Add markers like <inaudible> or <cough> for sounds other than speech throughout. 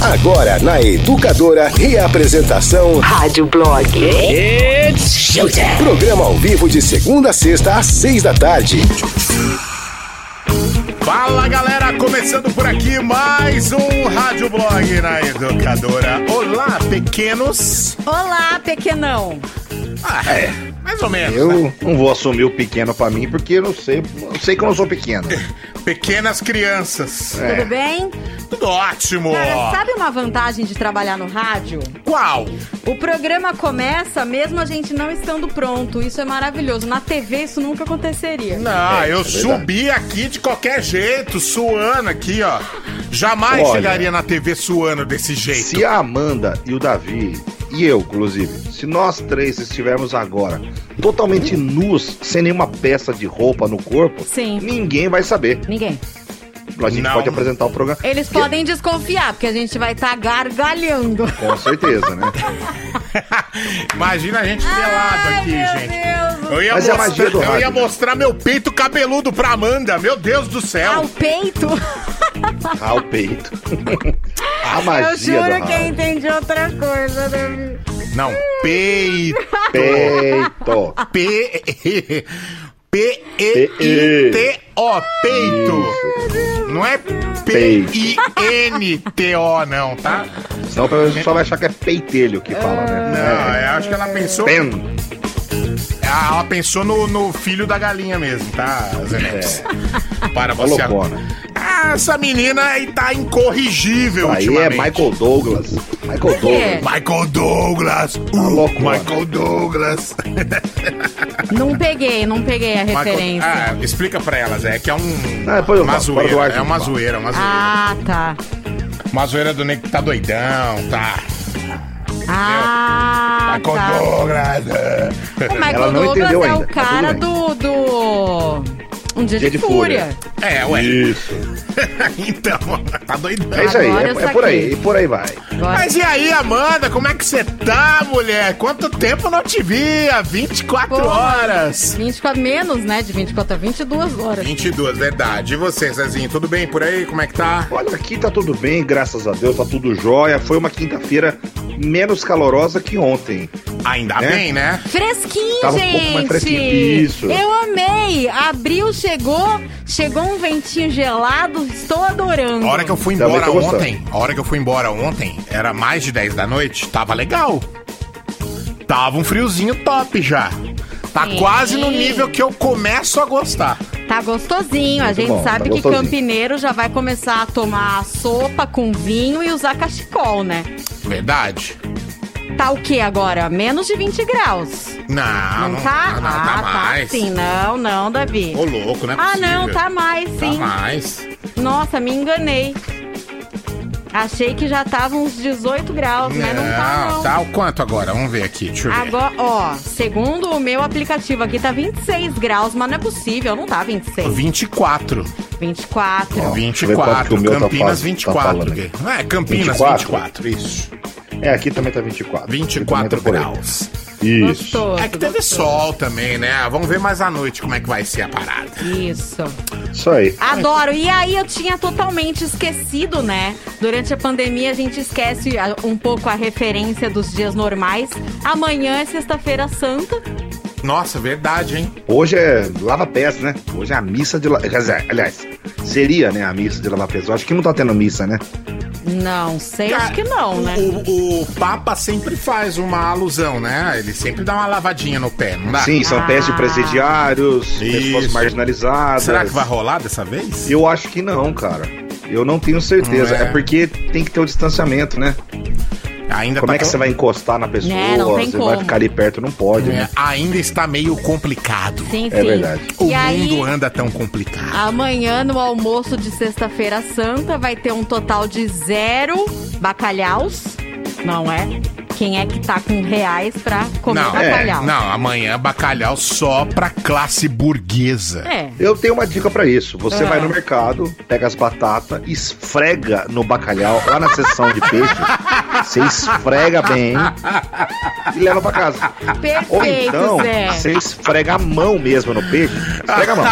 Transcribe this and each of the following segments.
Agora na Educadora, reapresentação Rádio Blog. It's showtime. Programa ao vivo de segunda a sexta às seis da tarde. Fala galera, começando por aqui mais um Rádio Blog na Educadora. Olá, pequenos. Olá, pequenão. Ah, é, mais ou menos. né? Eu não vou assumir o pequeno pra mim, porque eu não sei, eu sei que eu não sou pequeno. <laughs> Pequenas crianças. Tudo bem? Tudo ótimo. Cara, sabe uma vantagem de trabalhar no rádio? Qual? O programa começa mesmo a gente não estando pronto. Isso é maravilhoso. Na TV isso nunca aconteceria. Não, eu é verdade. subi aqui de qualquer jeito, suando aqui, ó. Jamais Olha. chegaria na TV suando desse jeito. Se a Amanda e o Davi, e eu, inclusive, se nós três estivermos agora totalmente nus, sem nenhuma peça de roupa no corpo, Sim. ninguém vai saber. Ninguém. A gente Não. pode apresentar o programa. Eles podem desconfiar, porque a gente vai estar gargalhando. Com certeza, né? <laughs> Imagina a gente pelado aqui, meu gente. Deus. Eu ia, Mas é mostrar, magia do eu ia mostrar meu peito cabeludo pra Amanda. Meu Deus do céu. o peito. Ah, o peito. <laughs> a Eu magia do juro que eu rádio. entendi outra coisa, Davi. Não, peito. Peito. P. P-E-I-T-O. Peito. Não é P-I-N-T-O, não, tá? Senão o pessoal só vai achar que é peitelho que fala, né? Não, eu acho que ela pensou. Pen. Ah, Ela pensou no, no filho da galinha mesmo, tá, Zenex? Para você. loucona. Ah, essa menina aí tá incorrigível Aí é. Michael Douglas. Michael? Douglas. Michael Douglas. Uh, loucona. Michael Douglas. Não peguei, não peguei a Michael- referência. Ah, explica pra elas, é que é um. Ah, depois eu uma falo, zoeira. ar, É uma zoeira, uma zoeira. Ah, tá. Uma zoeira do nego que tá doidão, tá? Ah, Michael tá. Douglas. O Michael Ela não Douglas entendeu é ainda, o tá cara tudo do, do. Um dia, Dia de, de fúria. É, ué. Isso. <laughs> então, tá doidão. É isso aí, é, é por aí, e por aí vai. Agora- Mas e aí, Amanda, como é que você tá, mulher? Quanto tempo não te via? 24 Pô, horas. 24 menos, né? De 24 a 22 horas. 22, verdade. E você, Zezinho, tudo bem por aí? Como é que tá? Olha, aqui tá tudo bem, graças a Deus, tá tudo jóia. Foi uma quinta-feira menos calorosa que ontem. Ainda É? bem, né? Fresquinho, Tava um gente! pouco mais fresquinho, isso. Eu amei! Abril chegou, chegou um ventinho gelado, estou adorando. A hora que eu fui embora gostando. ontem, a hora que eu fui embora ontem, era mais de 10 da noite, tava legal. Tava um friozinho top já. Tá Sim. quase no nível que eu começo a gostar. Tá gostosinho. a Muito gente bom, sabe tá que campineiro já vai começar a tomar sopa com vinho e usar cachecol, né? Verdade? Tá o que agora? Menos de 20 graus. Não, Não, não, tá? não, não, ah, tá mais. sim. Não, não, Davi. Ô, louco, né? ah, não, tá mais, Tá sim. mais. Nossa, me enganei. Achei que já tava uns 18 graus, mas não tá, não. tá o quanto agora? Vamos ver aqui, deixa eu ver. Agora, ó, segundo o meu aplicativo aqui, tá 26 graus, mas não é possível, não tá 26. 24. 24. Ó, deixa eu ver quanto 24. que o meu tá Campinas tá 24. falando gay. aqui. é, Campinas 24. 24? isso. É, aqui também tá 24. Aqui 24 também tá graus. Isso. Gostoso. É que teve gostoso. sol também, né? Vamos ver mais à noite como é que vai ser a parada. Isso. Isso aí. Adoro. E aí eu tinha totalmente esquecido, né? Durante a pandemia a gente esquece a- um pouco a referência dos dias normais. Amanhã é sexta-feira santa. Nossa, verdade, hein? Hoje é lava-pés, né? Hoje é a missa de lava... Quer dizer, aliás, seria, né, a missa de lava-pés. Eu acho que não tá tendo missa, né? Não sei, acho que não, o, né? O, o Papa sempre faz uma alusão, né? Ele sempre dá uma lavadinha no pé, não dá? Sim, são Ah. pés de presidiários, pessoas marginalizadas. Será que vai rolar dessa vez? Eu acho que não, cara. Eu não tenho certeza. É? é. porque tem que ter o distanciamento, né? Ainda Como tá é que você vai encostar na pessoa? Né, não tem você como. vai ficar ali perto, não pode, É, né? ainda está meio complicado. Sim, sim. É verdade. O E aí, mundo anda tão complicado. amanhã no almoço de sexta-feira santa vai ter um total de zero bacalhaus, não é? Quem é que tá com reais pra comer não, bacalhau? não, amanhã bacalhau só pra classe burguesa. É. Eu tenho uma dica pra isso. Você Ah. vai no mercado, pega as batatas, esfrega no bacalhau, lá na seção de peixe, <laughs> Você esfrega bem e leva pra casa. Ou Perfeito, então, Zé. você esfrega a mão mesmo no peixe. Esfrega a mão.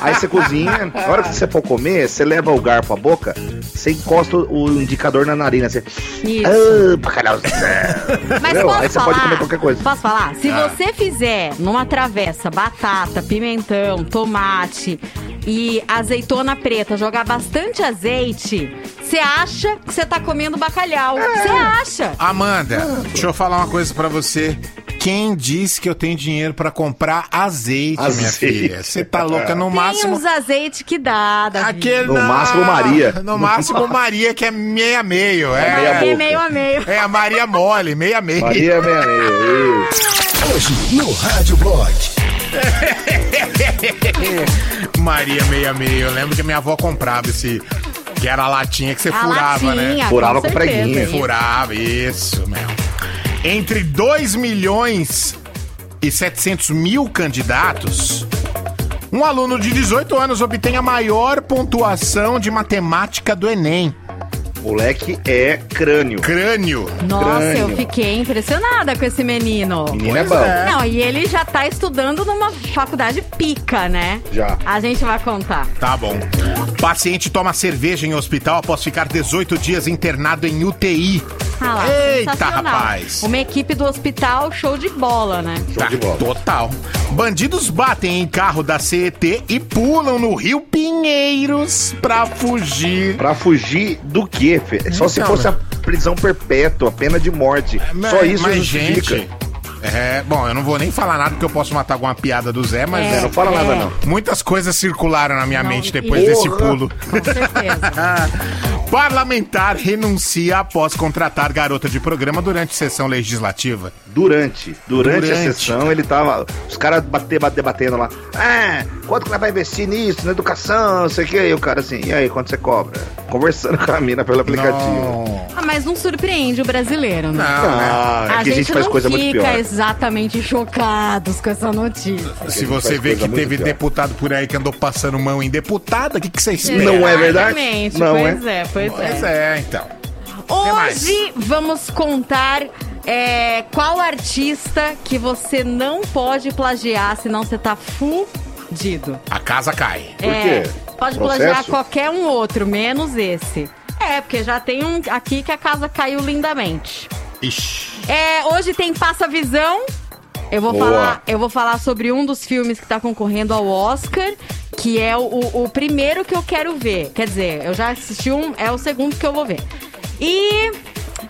Aí você cozinha. Na hora que você for comer, você leva o garfo à boca, você encosta o indicador na narina. Você. Isso. Ah, bacalhau. Mas Entendeu? posso Aí você falar? pode comer qualquer coisa. Posso falar? Se Ah. você fizer numa travessa batata, pimentão, tomate e azeitona preta, jogar bastante azeite, você acha que você tá comendo bacalhau. É. Você acha? Amanda, deixa eu falar uma coisa pra você. Quem disse que eu tenho dinheiro pra comprar azeite, minha Azeite. filha? Você tá louca no Tem máximo. uns azeites que dá, Davi. Aquele No na- máximo, Maria. No máximo Maria, que é meio a meio. É, meia É boca. meio a meio. é a Maria mole, meio a meio. Maria meia meia. isso. Hoje no Rádio Blog. <laughs> Maria meio a meio. Eu lembro que minha avó comprava esse. Que era a latinha que você A furava, latinha, né? Furava com certeza, preguinha. isso. Furava, isso, meu. Entre 2 milhões e 700 mil candidatos, um aluno de 18 anos obtém a maior pontuação de matemática do Enem. Moleque é crânio. Crânio. Nossa, Crânio. eu fiquei impressionada com esse menino. Menino é bom. é. Não, e ele já tá estudando numa faculdade pica, né? Já. A gente vai contar. Tá bom. Paciente toma cerveja em hospital após ficar 18 dias internado em UTI. Ah lá, Eita, rapaz. Uma equipe do hospital, show de bola, né? Show de bola. Total. Bandidos batem em carro da CET e pulam no Rio Pinheiros pra fugir. Pra fugir do quê, Só se Então, fosse a prisão perpétua, a pena de morte. Só Mas- isso mas, justifica. gente. É, bom, eu não vou nem falar nada porque eu posso matar alguma piada do Zé, mas É, É, não fala nada, é. não. muitas coisas circularam na minha Não, mente depois e- desse pulo. Com certeza. <laughs> Parlamentar renuncia após contratar garota de programa durante sessão legislativa. Durante, durante, a Durante. sessão, ele tava. Os caras bater, bater, debatendo lá. Ah, quanto que nós vai investir nisso, na educação, não sei o que. E o cara assim, e aí, quanto você cobra? Conversando com a mina pelo aplicativo. Não, Ah, mas não surpreende o brasileiro, né? não, né? Ah, é que a gente faz não coisa muito pior. Exatamente chocados com essa notícia. Se você vê que teve pior. deputado por aí que andou passando mão em deputada, o que, que você espera? Não é verdade? Exatamente, Não pois é, pois, Pois é. é, então. Hoje vamos contar é, qual artista que você não pode plagiar, senão você tá fudido. A casa cai. Por É, quê? Pode Processo? plagiar qualquer um outro, menos esse. É, porque já tem um aqui que a casa caiu lindamente. Ixi. É, hoje tem Passa Visão. Eu vou, Boa. falar, eu vou falar sobre um dos filmes que tá concorrendo ao Oscar, que é o, o primeiro que eu quero ver. Quer dizer, eu já assisti um, é o segundo que eu vou ver. E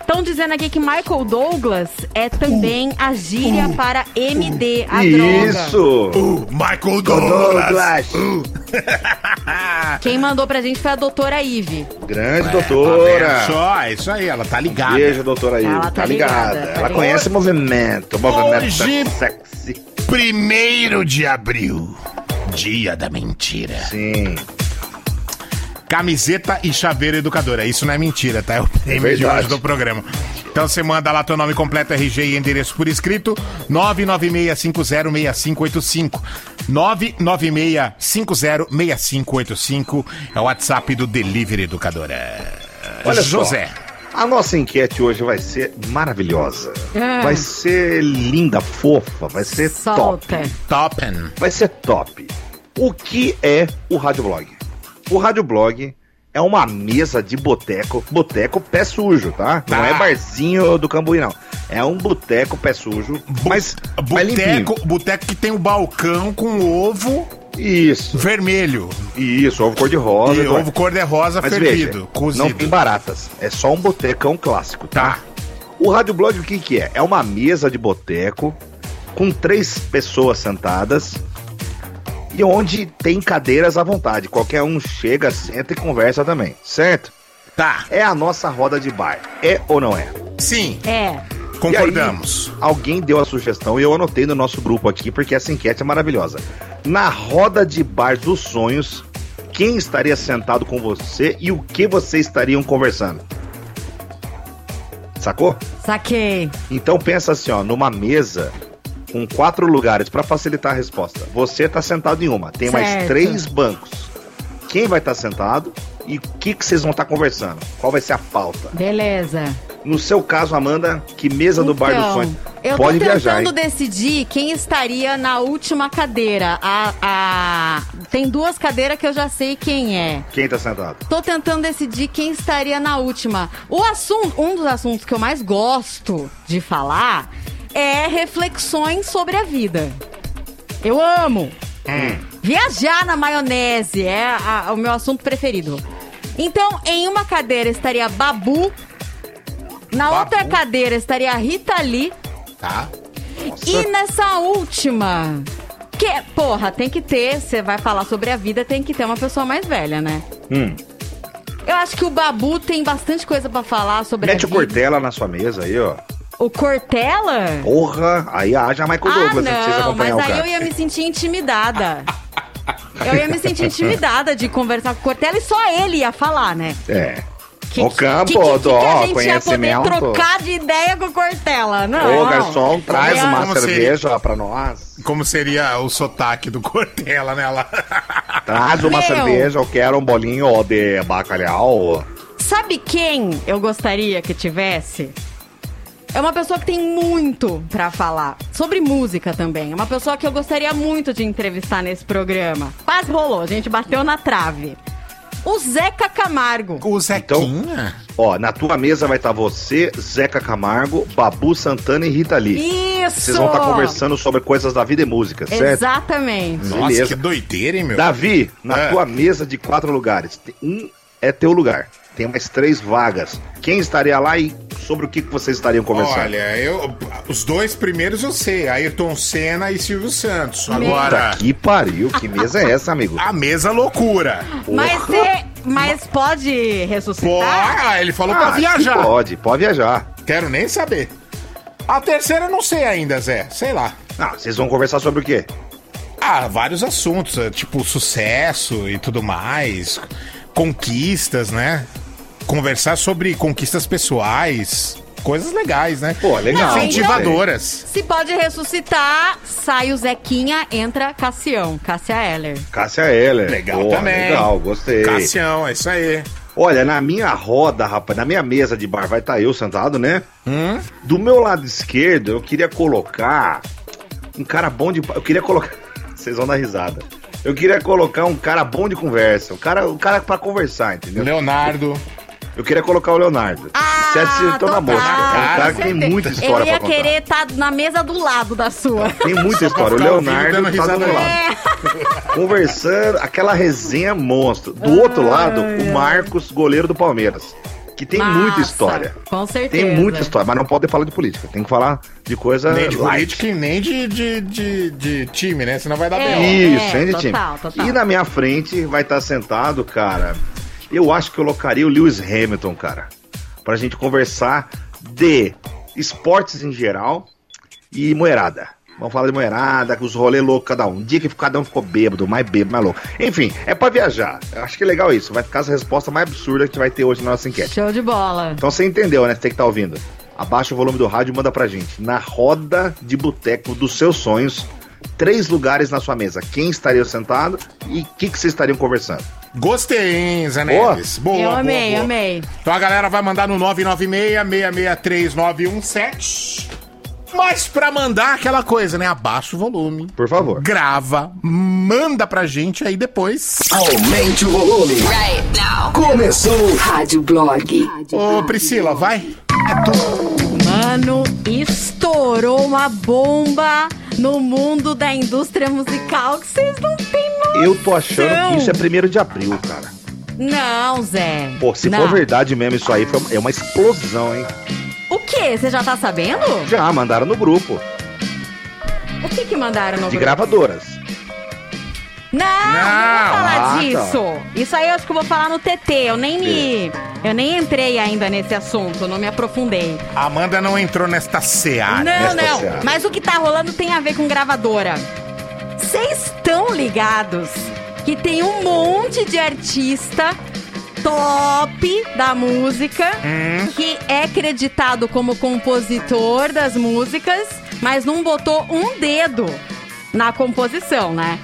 estão dizendo aqui que Michael Douglas é também a gíria para MD, a droga. Isso! Uh, Michael Douglas. Douglas! Uh. <laughs> Quem mandou pra gente foi a doutora Ive. Grande Tá doutora! vendo só, é isso aí, ela tá ligada. Beijo, doutora aí. Ela Tá, tá ligada. ligada, tá Ela ligada. conhece o movimento. O movimento Hoje- sexy. Primeiro de abril, dia da mentira. Sim. Camiseta e chaveiro educadora. Isso não é mentira, tá? É o prêmio de verdade. hoje do programa. Então você manda lá teu nome completo, RG e endereço por escrito. 996506585. 996506585 é o WhatsApp do Delivery Educadora. Olha José. só. A nossa enquete hoje vai ser maravilhosa. Ah. Vai ser linda, fofa, vai ser top. Solta. Toppen. Vai ser top. O que é o radioblog? O radioblog é uma mesa de boteco, boteco pé sujo, tá? Não Tá. é barzinho do Cambuí, não. É um boteco pé sujo, mas, mas. Boteco, boteco que tem um balcão com ovo Isso, vermelho. isso, ovo cor-de-rosa. E ovo cor-de-rosa Mas fervido, veja, cozido. não tem baratas. É só um botecão clássico, tá? Tá. O radioblog o que que é? É uma mesa de boteco com três pessoas sentadas e onde tem cadeiras à vontade. Qualquer um chega, senta e conversa também, certo? Tá. É a nossa roda de bar. É ou não é? Sim, É. concordamos. E aí, alguém deu a sugestão e eu anotei no nosso grupo aqui porque essa enquete é maravilhosa. Na roda de bar dos sonhos, quem estaria sentado com você e o que vocês estariam conversando? Sacou? Saquei. Então pensa assim, ó, numa mesa com quatro lugares para facilitar a resposta. Você tá sentado em uma, tem mais Certo. três bancos. Quem vai estar sentado e o que, que vocês vão estar conversando? Qual vai ser a pauta? Beleza. No seu caso, Amanda, que mesa do bar do Então, sonho? Eu Pode tô tentando decidir quem estaria na última cadeira. A, a- Tem duas cadeiras que eu já sei quem é. Quem tá sentado? Tô tentando decidir quem estaria na última. O assunto, um dos assuntos que eu mais gosto de falar é reflexões sobre a vida. Eu amo. Viajar na maionese é a- o meu assunto preferido. Então, em uma cadeira estaria Babu, na Babu? outra cadeira estaria Rita Lee Tá? e nessa última, que porra, tem que ter, você vai falar sobre a vida, tem que ter uma pessoa mais velha, né? Hum. Eu acho que o Babu tem bastante coisa pra falar sobre Mete a o vida. Cortella na sua mesa aí, ó. O Cortella? Porra, aí haja Michael Ah, Douglas, não precisa não, acompanhar mas aí eu ia me sentir intimidada. <laughs> Eu ia me sentir intimidada de conversar com o Cortella e só ele ia falar, né? É. Que, o campo que, que, que, do que a gente ia poder conhecimento. trocar de ideia com o Cortella? Não. Ô, garçom, traz uma Como cerveja pra nós. Como seria o sotaque do Cortella, né? <laughs> Traz uma Meu. cerveja, eu quero um bolinho de bacalhau. Sabe quem eu gostaria que tivesse? É uma pessoa que tem muito pra falar. Sobre música também. É uma pessoa que eu gostaria muito de entrevistar nesse programa. Quase rolou, a gente bateu na trave. O Zeca Camargo. O Zequinha? Ó, na tua mesa vai estar você, Zeca Camargo, Babu Santana e Rita Lee. Isso! Vocês vão estar conversando sobre coisas da vida e música, certo? Exatamente. Nossa, Beleza. que doideira, hein, meu? Davi, na É. tua mesa de quatro lugares, um é teu lugar. Tem mais três vagas. Quem estaria lá e sobre o que que vocês estariam conversando? Olha, eu, os dois primeiros eu sei, Ayrton Senna e Silvio Santos. Agora, Puta que pariu, que mesa é essa, amigo? a mesa loucura. Mas, cê- mas pode ressuscitar? Pô, ele falou Ah, pra viajar. Pode, pode viajar. Quero nem saber. A terceira eu não sei ainda, Zé. Sei lá. Ah, vocês vão conversar sobre o quê? Ah, vários assuntos, tipo sucesso e tudo mais, conquistas, né? Conversar sobre conquistas pessoais, coisas legais, né? Pô, legal. Incentivadoras. Se pode ressuscitar, sai o Zequinha, entra Cassião, Cássia Eller. Cássia Heller. Legal Porra, também. Legal, gostei. Cassião, é isso aí. Olha, na minha roda, rapaz, na minha mesa de bar vai estar eu sentado, né? Hum? Do meu lado esquerdo, eu queria colocar um cara bom de. Eu queria colocar. <laughs> Vocês vão dar risada. Eu queria colocar um cara bom de conversa. Um cara, um cara pra conversar, entendeu? Leonardo. Eu queria colocar o Leonardo. Você acertou na total, mosca. É um cara que tem certeza. muita história Eu ia pra contar. querer estar na mesa do lado da sua. Tem muita história. O Leonardo tá do lado. <laughs> Conversando, aquela resenha monstro. Do outro lado, o Marcos, goleiro do Palmeiras. Que tem Massa, muita história. Com certeza. Tem muita história, mas não pode falar de política. Tem que falar de coisa Nem de light. política e nem de, de, de, de time, né? Senão vai dar É. bem. Isso, hein, de time. total, total. E na minha frente vai estar sentado, cara. Eu acho que eu colocaria o Lewis Hamilton, cara. Pra gente conversar de esportes em geral e moerada. Vamos falar de moerada, com os rolês loucos cada um. Um dia que cada um ficou bêbado, mais bêbado, mais louco. Enfim, é pra viajar. Eu acho que é legal isso. Vai ficar essa resposta mais absurda que a gente vai ter hoje na nossa enquete. Show de bola. Então você entendeu, né? Você tem que estar ouvindo. Abaixa o volume do rádio e manda pra gente. Na roda de boteco dos seus sonhos, três lugares na sua mesa. Quem estaria sentado e o que, que vocês estariam conversando? Gostei, hein, Zé Boa. Neves? Boa, eu boa, amei, boa. amei. Então a galera vai mandar no 996-663-917. Mas pra mandar aquela coisa, né? Abaixa o volume. Por favor. Grava, manda pra gente aí depois. Aumente o volume. Right now. Começou. Rádio Blog. Ô, Priscila, vai. Mano, estourou uma bomba no mundo da indústria musical que vocês não têm noção. Eu tô achando que isso é primeiro de abril, cara. Não, Zé. Pô, se não. for verdade mesmo isso aí, foi, é uma explosão, hein? O quê? Você já tá sabendo? Já mandaram no grupo O que que mandaram no de grupo? gravadoras. Não, não, vou falar Ah, tá. disso. Isso aí eu acho que eu vou falar no TT. Eu nem me. Eu nem entrei ainda nesse assunto, não me aprofundei. A Amanda não entrou nesta seara. não, nesta não. seara. Mas o que tá rolando tem a ver com gravadora. Vocês estão ligados que tem um monte de artista top da música que é acreditado como compositor das músicas, mas não botou um dedo na composição, né?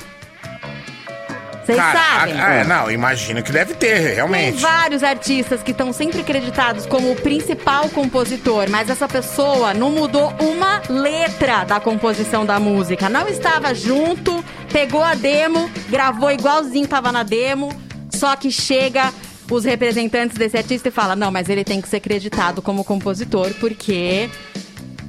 Vocês Cara, sabem? a- é, não, imagino que deve ter, Tem realmente. vários artistas que estão sempre acreditados como o principal compositor, mas essa pessoa não mudou uma letra da composição da música. Não estava junto, pegou a demo, gravou igualzinho tava na demo, só que chega os representantes desse artista e fala: "Não, mas ele tem que ser acreditado como compositor porque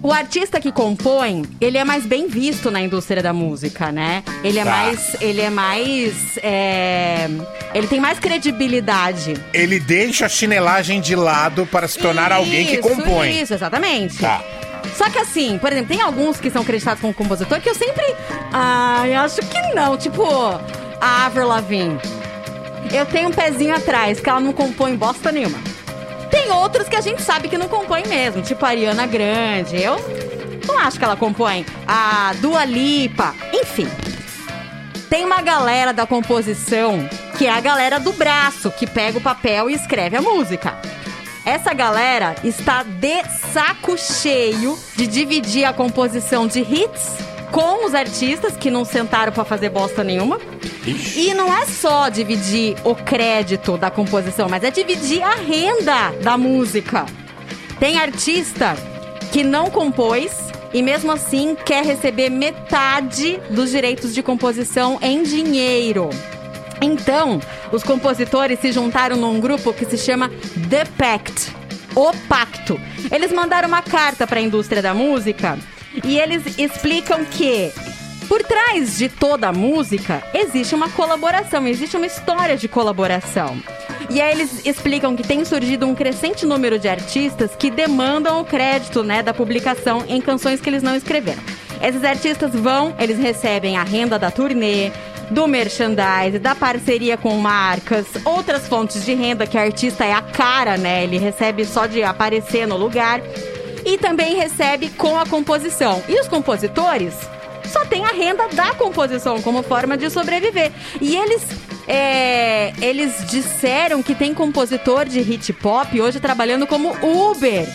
o artista que compõe, ele é mais bem visto na indústria da música, né? Ele é Tá. mais. Ele é mais. é, Ele tem mais credibilidade. Ele deixa a chinelagem de lado para se tornar alguém que Isso, compõe. Isso, exatamente. Tá. Só que assim, por exemplo, tem alguns que são acreditados como compositor que eu sempre. Ai, acho que não. Tipo, a Avril Lavigne. Eu tenho um pezinho atrás, que ela não compõe bosta nenhuma. Tem outros que a gente sabe que não compõe mesmo, tipo a Ariana Grande. Eu não acho que ela compõe. A Dua Lipa, enfim. Tem uma galera da composição que é a galera do braço, que pega o papel e escreve a música. Essa galera está de saco cheio de dividir a composição de hits com os artistas que não sentaram pra fazer bosta nenhuma. E não é só dividir o crédito da composição, mas é dividir a renda da música. Tem artista que não compôs e mesmo assim quer receber metade dos direitos de composição em dinheiro. Então, os compositores se juntaram num grupo que se chama The Pact, o Pacto. Eles mandaram uma carta para a indústria da música e eles explicam que por trás de toda a música existe uma colaboração, existe uma história de colaboração. E aí eles explicam que tem surgido um crescente número de artistas que demandam o crédito, né, da publicação em canções que eles não escreveram. Esses artistas vão, eles recebem a renda da turnê, do merchandise, da parceria com marcas, outras fontes de renda que o artista é a cara, né? Ele recebe só de aparecer no lugar e também recebe com a composição. E os compositores só têm a renda da composição como forma de sobreviver. E eles é, eles disseram que tem compositor de hit pop hoje trabalhando como Uber.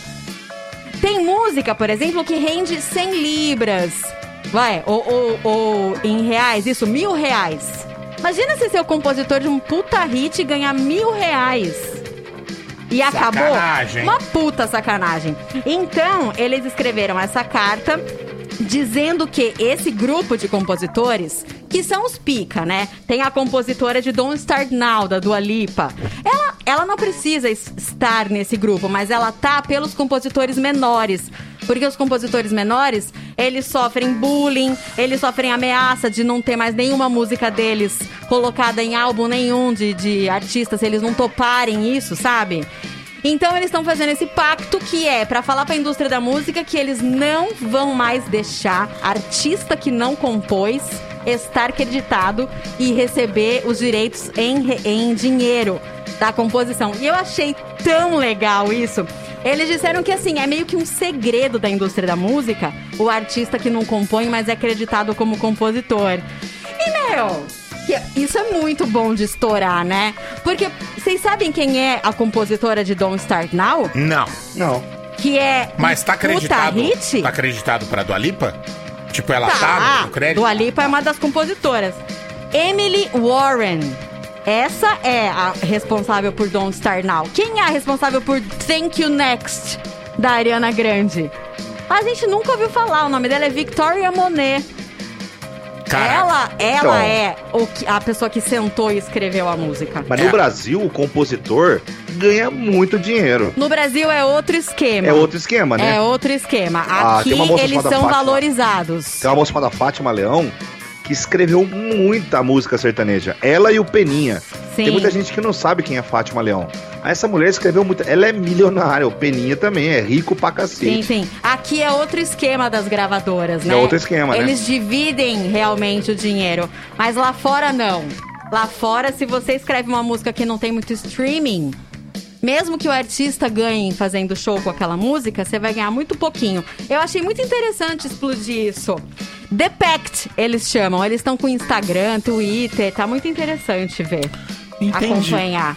Tem música, por exemplo, que rende 100 libras. Vai, ou, ou, ou em reais, isso, mil reais. Imagina se ser o compositor de um puta hit ganhar mil reais. E acabou. Sacanagem. Uma puta sacanagem. Então, eles escreveram essa carta dizendo que esse grupo de compositores, que são os pica, né? Tem a compositora de Don't Start Now, da Dua Lipa. Ela, ela não precisa es- estar nesse grupo, mas ela tá pelos compositores menores. Porque os compositores menores, eles sofrem bullying, eles sofrem ameaça de não ter mais nenhuma música deles colocada em álbum nenhum de, de artistas, se eles não toparem isso, sabe? Então eles estão fazendo esse pacto que é pra falar pra indústria da música que eles não vão mais deixar artista que não compôs estar acreditado e receber os direitos em, em dinheiro da composição. E eu achei tão legal isso. Eles disseram que assim, é meio que um segredo da indústria da música, o artista que não compõe, mas é acreditado como compositor. E meu, isso é muito bom de estourar, né? Porque vocês sabem quem é a compositora de Don't Start Now? Não. Não. Que é Mas tá acreditado. hit? Tá acreditado pra Dua Lipa? Tipo, ela tá, no crédito? Dua Lipa é uma das compositoras. Emily Warren. Essa é a responsável por Don't Start Now. Quem é a responsável por Thank You Next, da Ariana Grande? A gente nunca ouviu falar. O nome dela é Victoria Monet. Caraca. Ela, ela Então. é o que- a pessoa que sentou e escreveu a música. Mas É. no Brasil, o compositor ganha muito dinheiro. No Brasil é outro esquema. É outro esquema, né? É outro esquema. Ah, Aqui moça eles são Fátima. valorizados. Tem uma moça chamada Fátima Leão que escreveu muita música sertaneja. Ela e o Peninha. Sim. Tem muita gente que não sabe quem é Fátima Leão. Essa mulher escreveu muito. Ela é milionária. O Peninha também é rico pra Sim, cacete. sim. Aqui é outro esquema das gravadoras, né? É outro esquema, né? Eles dividem realmente o dinheiro. Mas lá fora, não. Lá fora, se você escreve uma música que não tem muito streaming, mesmo que o artista ganhe fazendo show com aquela música, você vai ganhar muito pouquinho. Eu achei muito interessante explodir isso. The Pact, eles chamam. Eles estão com Instagram, Twitter. Tá muito interessante ver. Entendi. Acompanhar.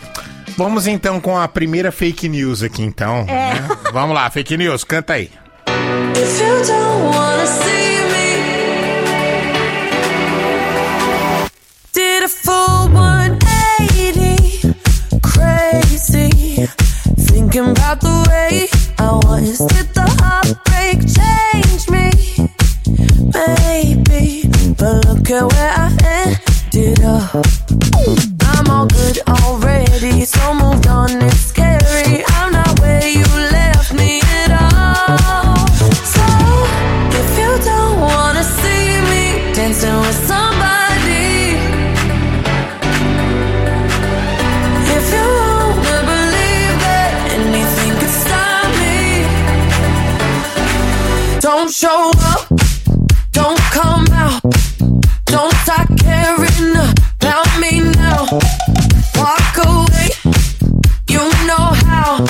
Vamos então com a primeira fake news aqui, então. É. né? Vamos lá, fake news, canta aí. If you don't wanna see crazy. Thinking about the way I was. Did the heartbreak change me? Maybe. But look at where I ended up. I'm all good already, so moved on. It's show up, don't come out, don't start caring about me now. Walk away, you know how.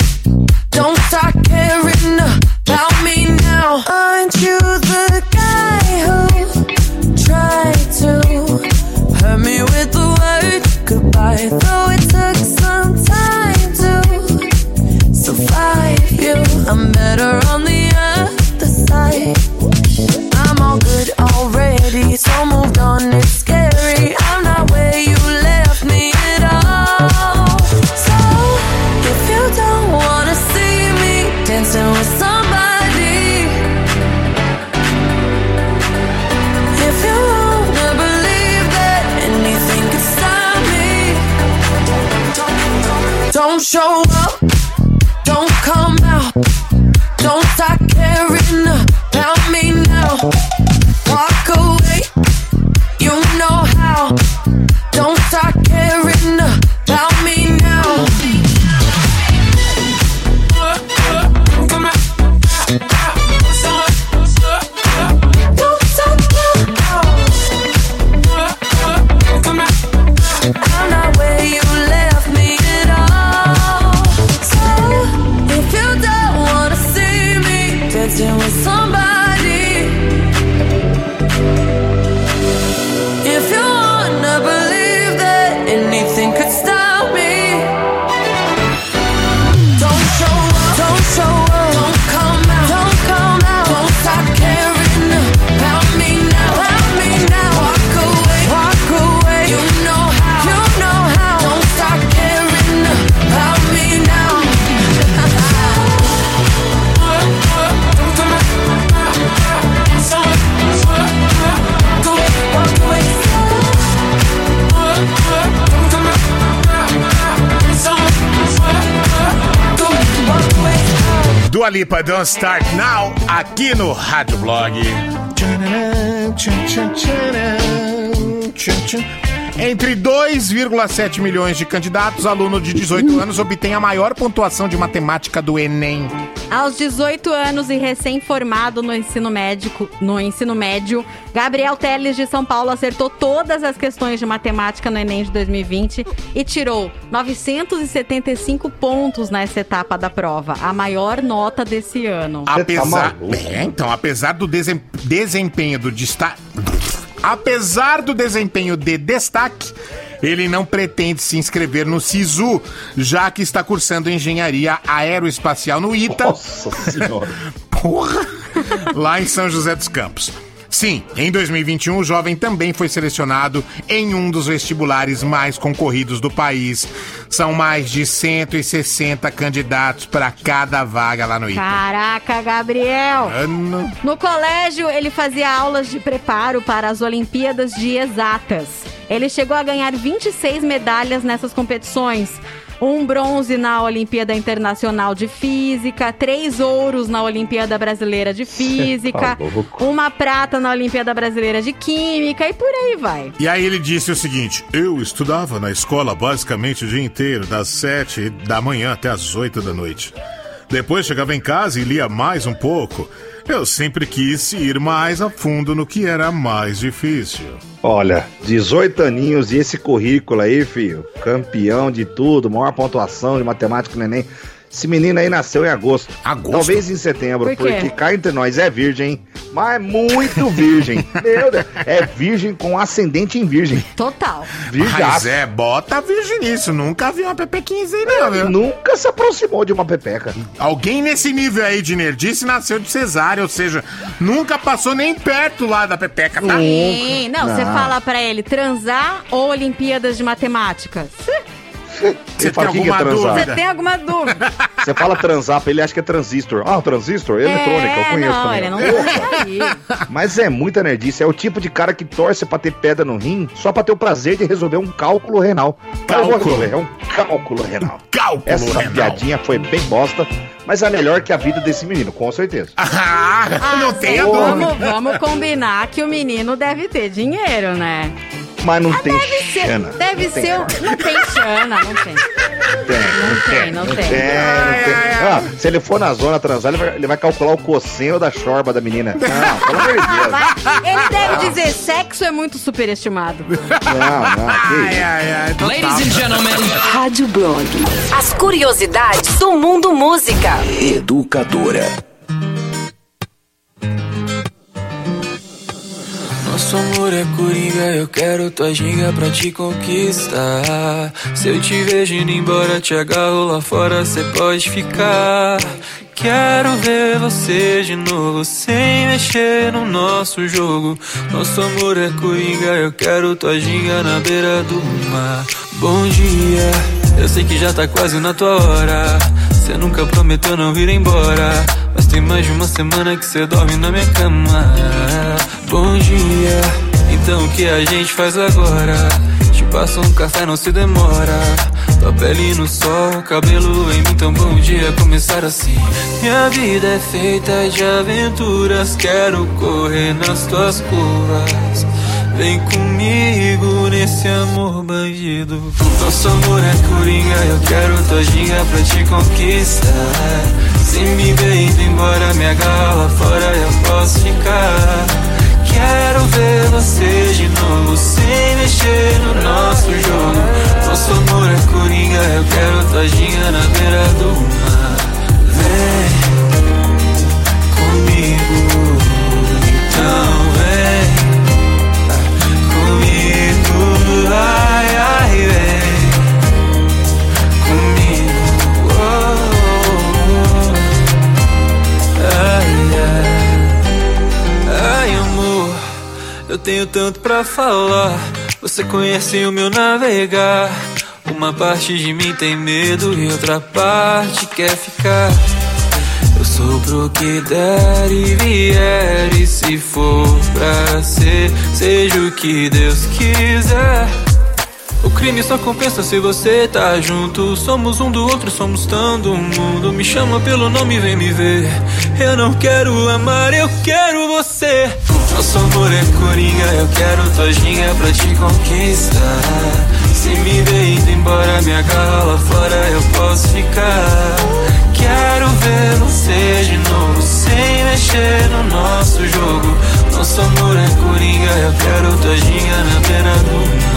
Don't start caring about me now. Aren't you the guy who tried to hurt me with the word goodbye? Though it took some time to survive you, I'm better on the show up, Dua Lipa, Don't Start Now, aqui no Rádio Blog. Entre 2,7 milhões de candidatos, aluno de 18 anos obtém a maior pontuação de matemática do Enem. Aos 18 anos e recém-formado no ensino médico, no ensino médio, Gabriel Teles de São Paulo acertou todas as questões de matemática no Enem de 2020 e tirou 975 pontos nessa etapa da prova, a maior nota desse ano. tá Apesar, é, então, apesar do desem- desempenho do destaque, apesar do desempenho de destaque, ele não pretende se inscrever no SISU, já que está cursando engenharia aeroespacial no ITA. Nossa senhora. <laughs> Porra! Lá em São José dos Campos. Sim, em 2021 o jovem também foi selecionado em um dos vestibulares mais concorridos do país. São mais de 160 candidatos para cada vaga lá no ITA. Caraca, Gabriel! Ano. No colégio, ele fazia aulas de preparo para as Olimpíadas de Exatas. Ele chegou a ganhar 26 medalhas nessas competições. Um bronze na Olimpíada Internacional de Física, três ouros na Olimpíada Brasileira de Física, tá uma prata na Olimpíada Brasileira de Química e por aí vai. E aí ele disse o seguinte: Eu estudava na escola basicamente o dia inteiro, das 7 da manhã até as 8 da noite. Depois chegava em casa e lia mais um pouco. Eu sempre quis ir mais a fundo no que era mais difícil. Olha, 18 aninhos e esse currículo aí, filho. Campeão de tudo, maior pontuação de matemática no Enem. Esse menino aí nasceu em agosto. Agosto? Talvez em setembro, Por porque cá entre nós é virgem, mas é muito virgem. <laughs> Meu Deus, é virgem com ascendente em virgem. Total. Mas Virgaço. é, bota a virginice. Nunca vi uma PP15 aí, não, viu? Nunca se aproximou de uma pepeca. Alguém nesse nível aí de nerdice nasceu de cesárea, ou seja, nunca passou nem perto lá da pepeca, tá? Sim, não, você Não. fala pra ele transar ou Olimpíadas de Matemática? Você Fala, tem é alguma? Você dúvida? tem alguma dúvida? <laughs> Você fala transar ele, acha que é transistor. Ah, transistor? Eletrônica, eu conheço não, também. ele não tá aí. <laughs> Mas é muita nerdice. É o tipo de cara que torce pra ter pedra no rim só pra ter o prazer de resolver um cálculo renal. Cálculo. resolver, é um cálculo renal. <laughs> Cálculo Essa renal. piadinha foi bem bosta, mas é melhor que a vida desse menino, com certeza. Ah, não tenha Vamos, dúvida. vamos combinar que o menino deve ter dinheiro, né? Mas não tem Deve ser, chana. deve Não tem, ser. o- Não tem chana, não tem. tem, não tem, tem, não tem. tem, não tem. Ah, se ele for na zona transar, ele vai, ele vai calcular o cosseno da chorba da menina. Não, pelo amor de Deus. Vai- Ele deve dizer sexo é muito superestimado. Não, não, que Ai, isso. ai, ai. total. Ladies and gentlemen, Rádio Blog. As curiosidades do mundo música. Educadora. Nosso amor é coringa, eu quero tua ginga pra te conquistar. Se eu te vejo indo embora, te agarro lá fora, cê pode ficar. Quero ver você de novo, sem mexer no nosso jogo. Nosso amor é coringa, eu quero tua ginga na beira do mar. Bom dia, eu sei que já tá quase na tua hora. Cê nunca prometeu não vir embora. Mas tem mais de uma semana que cê dorme na minha cama. Bom dia, então o que a gente faz agora? Te passo um café, não se demora. Tua pele no sol, cabelo em mim, então bom dia começar assim. Minha vida é feita de aventuras, quero correr nas tuas curvas. Vem comigo nesse amor bandido. Nosso amor é coringa, eu quero tua ginga pra te conquistar. Se me ver indo embora, me agarra fora, eu posso ficar. Quero ver você de novo, sem mexer no nosso jogo. Nosso amor é coringa, eu quero tua ginga na beira do mar. Vem eu tenho tanto pra falar. Você conhece o meu navegar. Uma parte de mim tem medo e outra parte quer ficar. Eu sou pro que der e vier E se for pra ser Seja o que Deus quiser o crime só compensa se você tá junto. Somos um do outro, somos do mundo. Me chama pelo nome, vem me ver. Eu não quero amar, eu quero você. Nosso amor é coringa, eu quero tua ginga pra te conquistar. Se me ver indo embora, me agarra lá fora, eu posso ficar. Quero ver você de novo, sem mexer no nosso jogo. Nosso amor é coringa, eu quero tua ginga na beira do.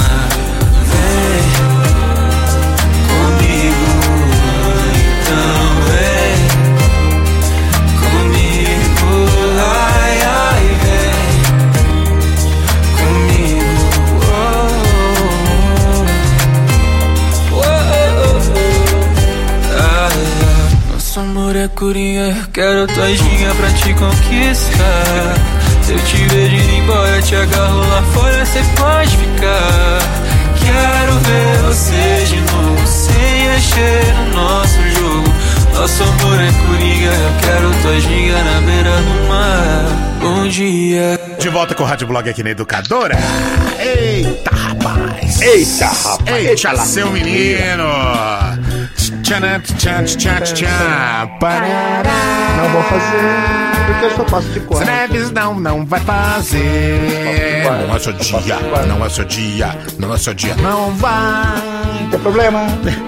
Eu quero tua ginga pra te conquistar. Se eu te vejo indo embora, te agarro lá fora, cê pode ficar. Quero ver você de novo, sem mexer no nosso jogo. Nosso amor é coringa, eu quero tua ginga na beira do mar. Bom dia. De volta com o Rádio Blog aqui na Educadora. Eita, rapaz. Eita, rapaz. Eita, seu menino. Tchanã, tchan, tchan, tchan. Parará. Não vou fazer, porque eu só passo de quatro. Treves não, não vai fazer. Não é seu dia, não é seu dia, não é seu dia, não vai. Não tem problema.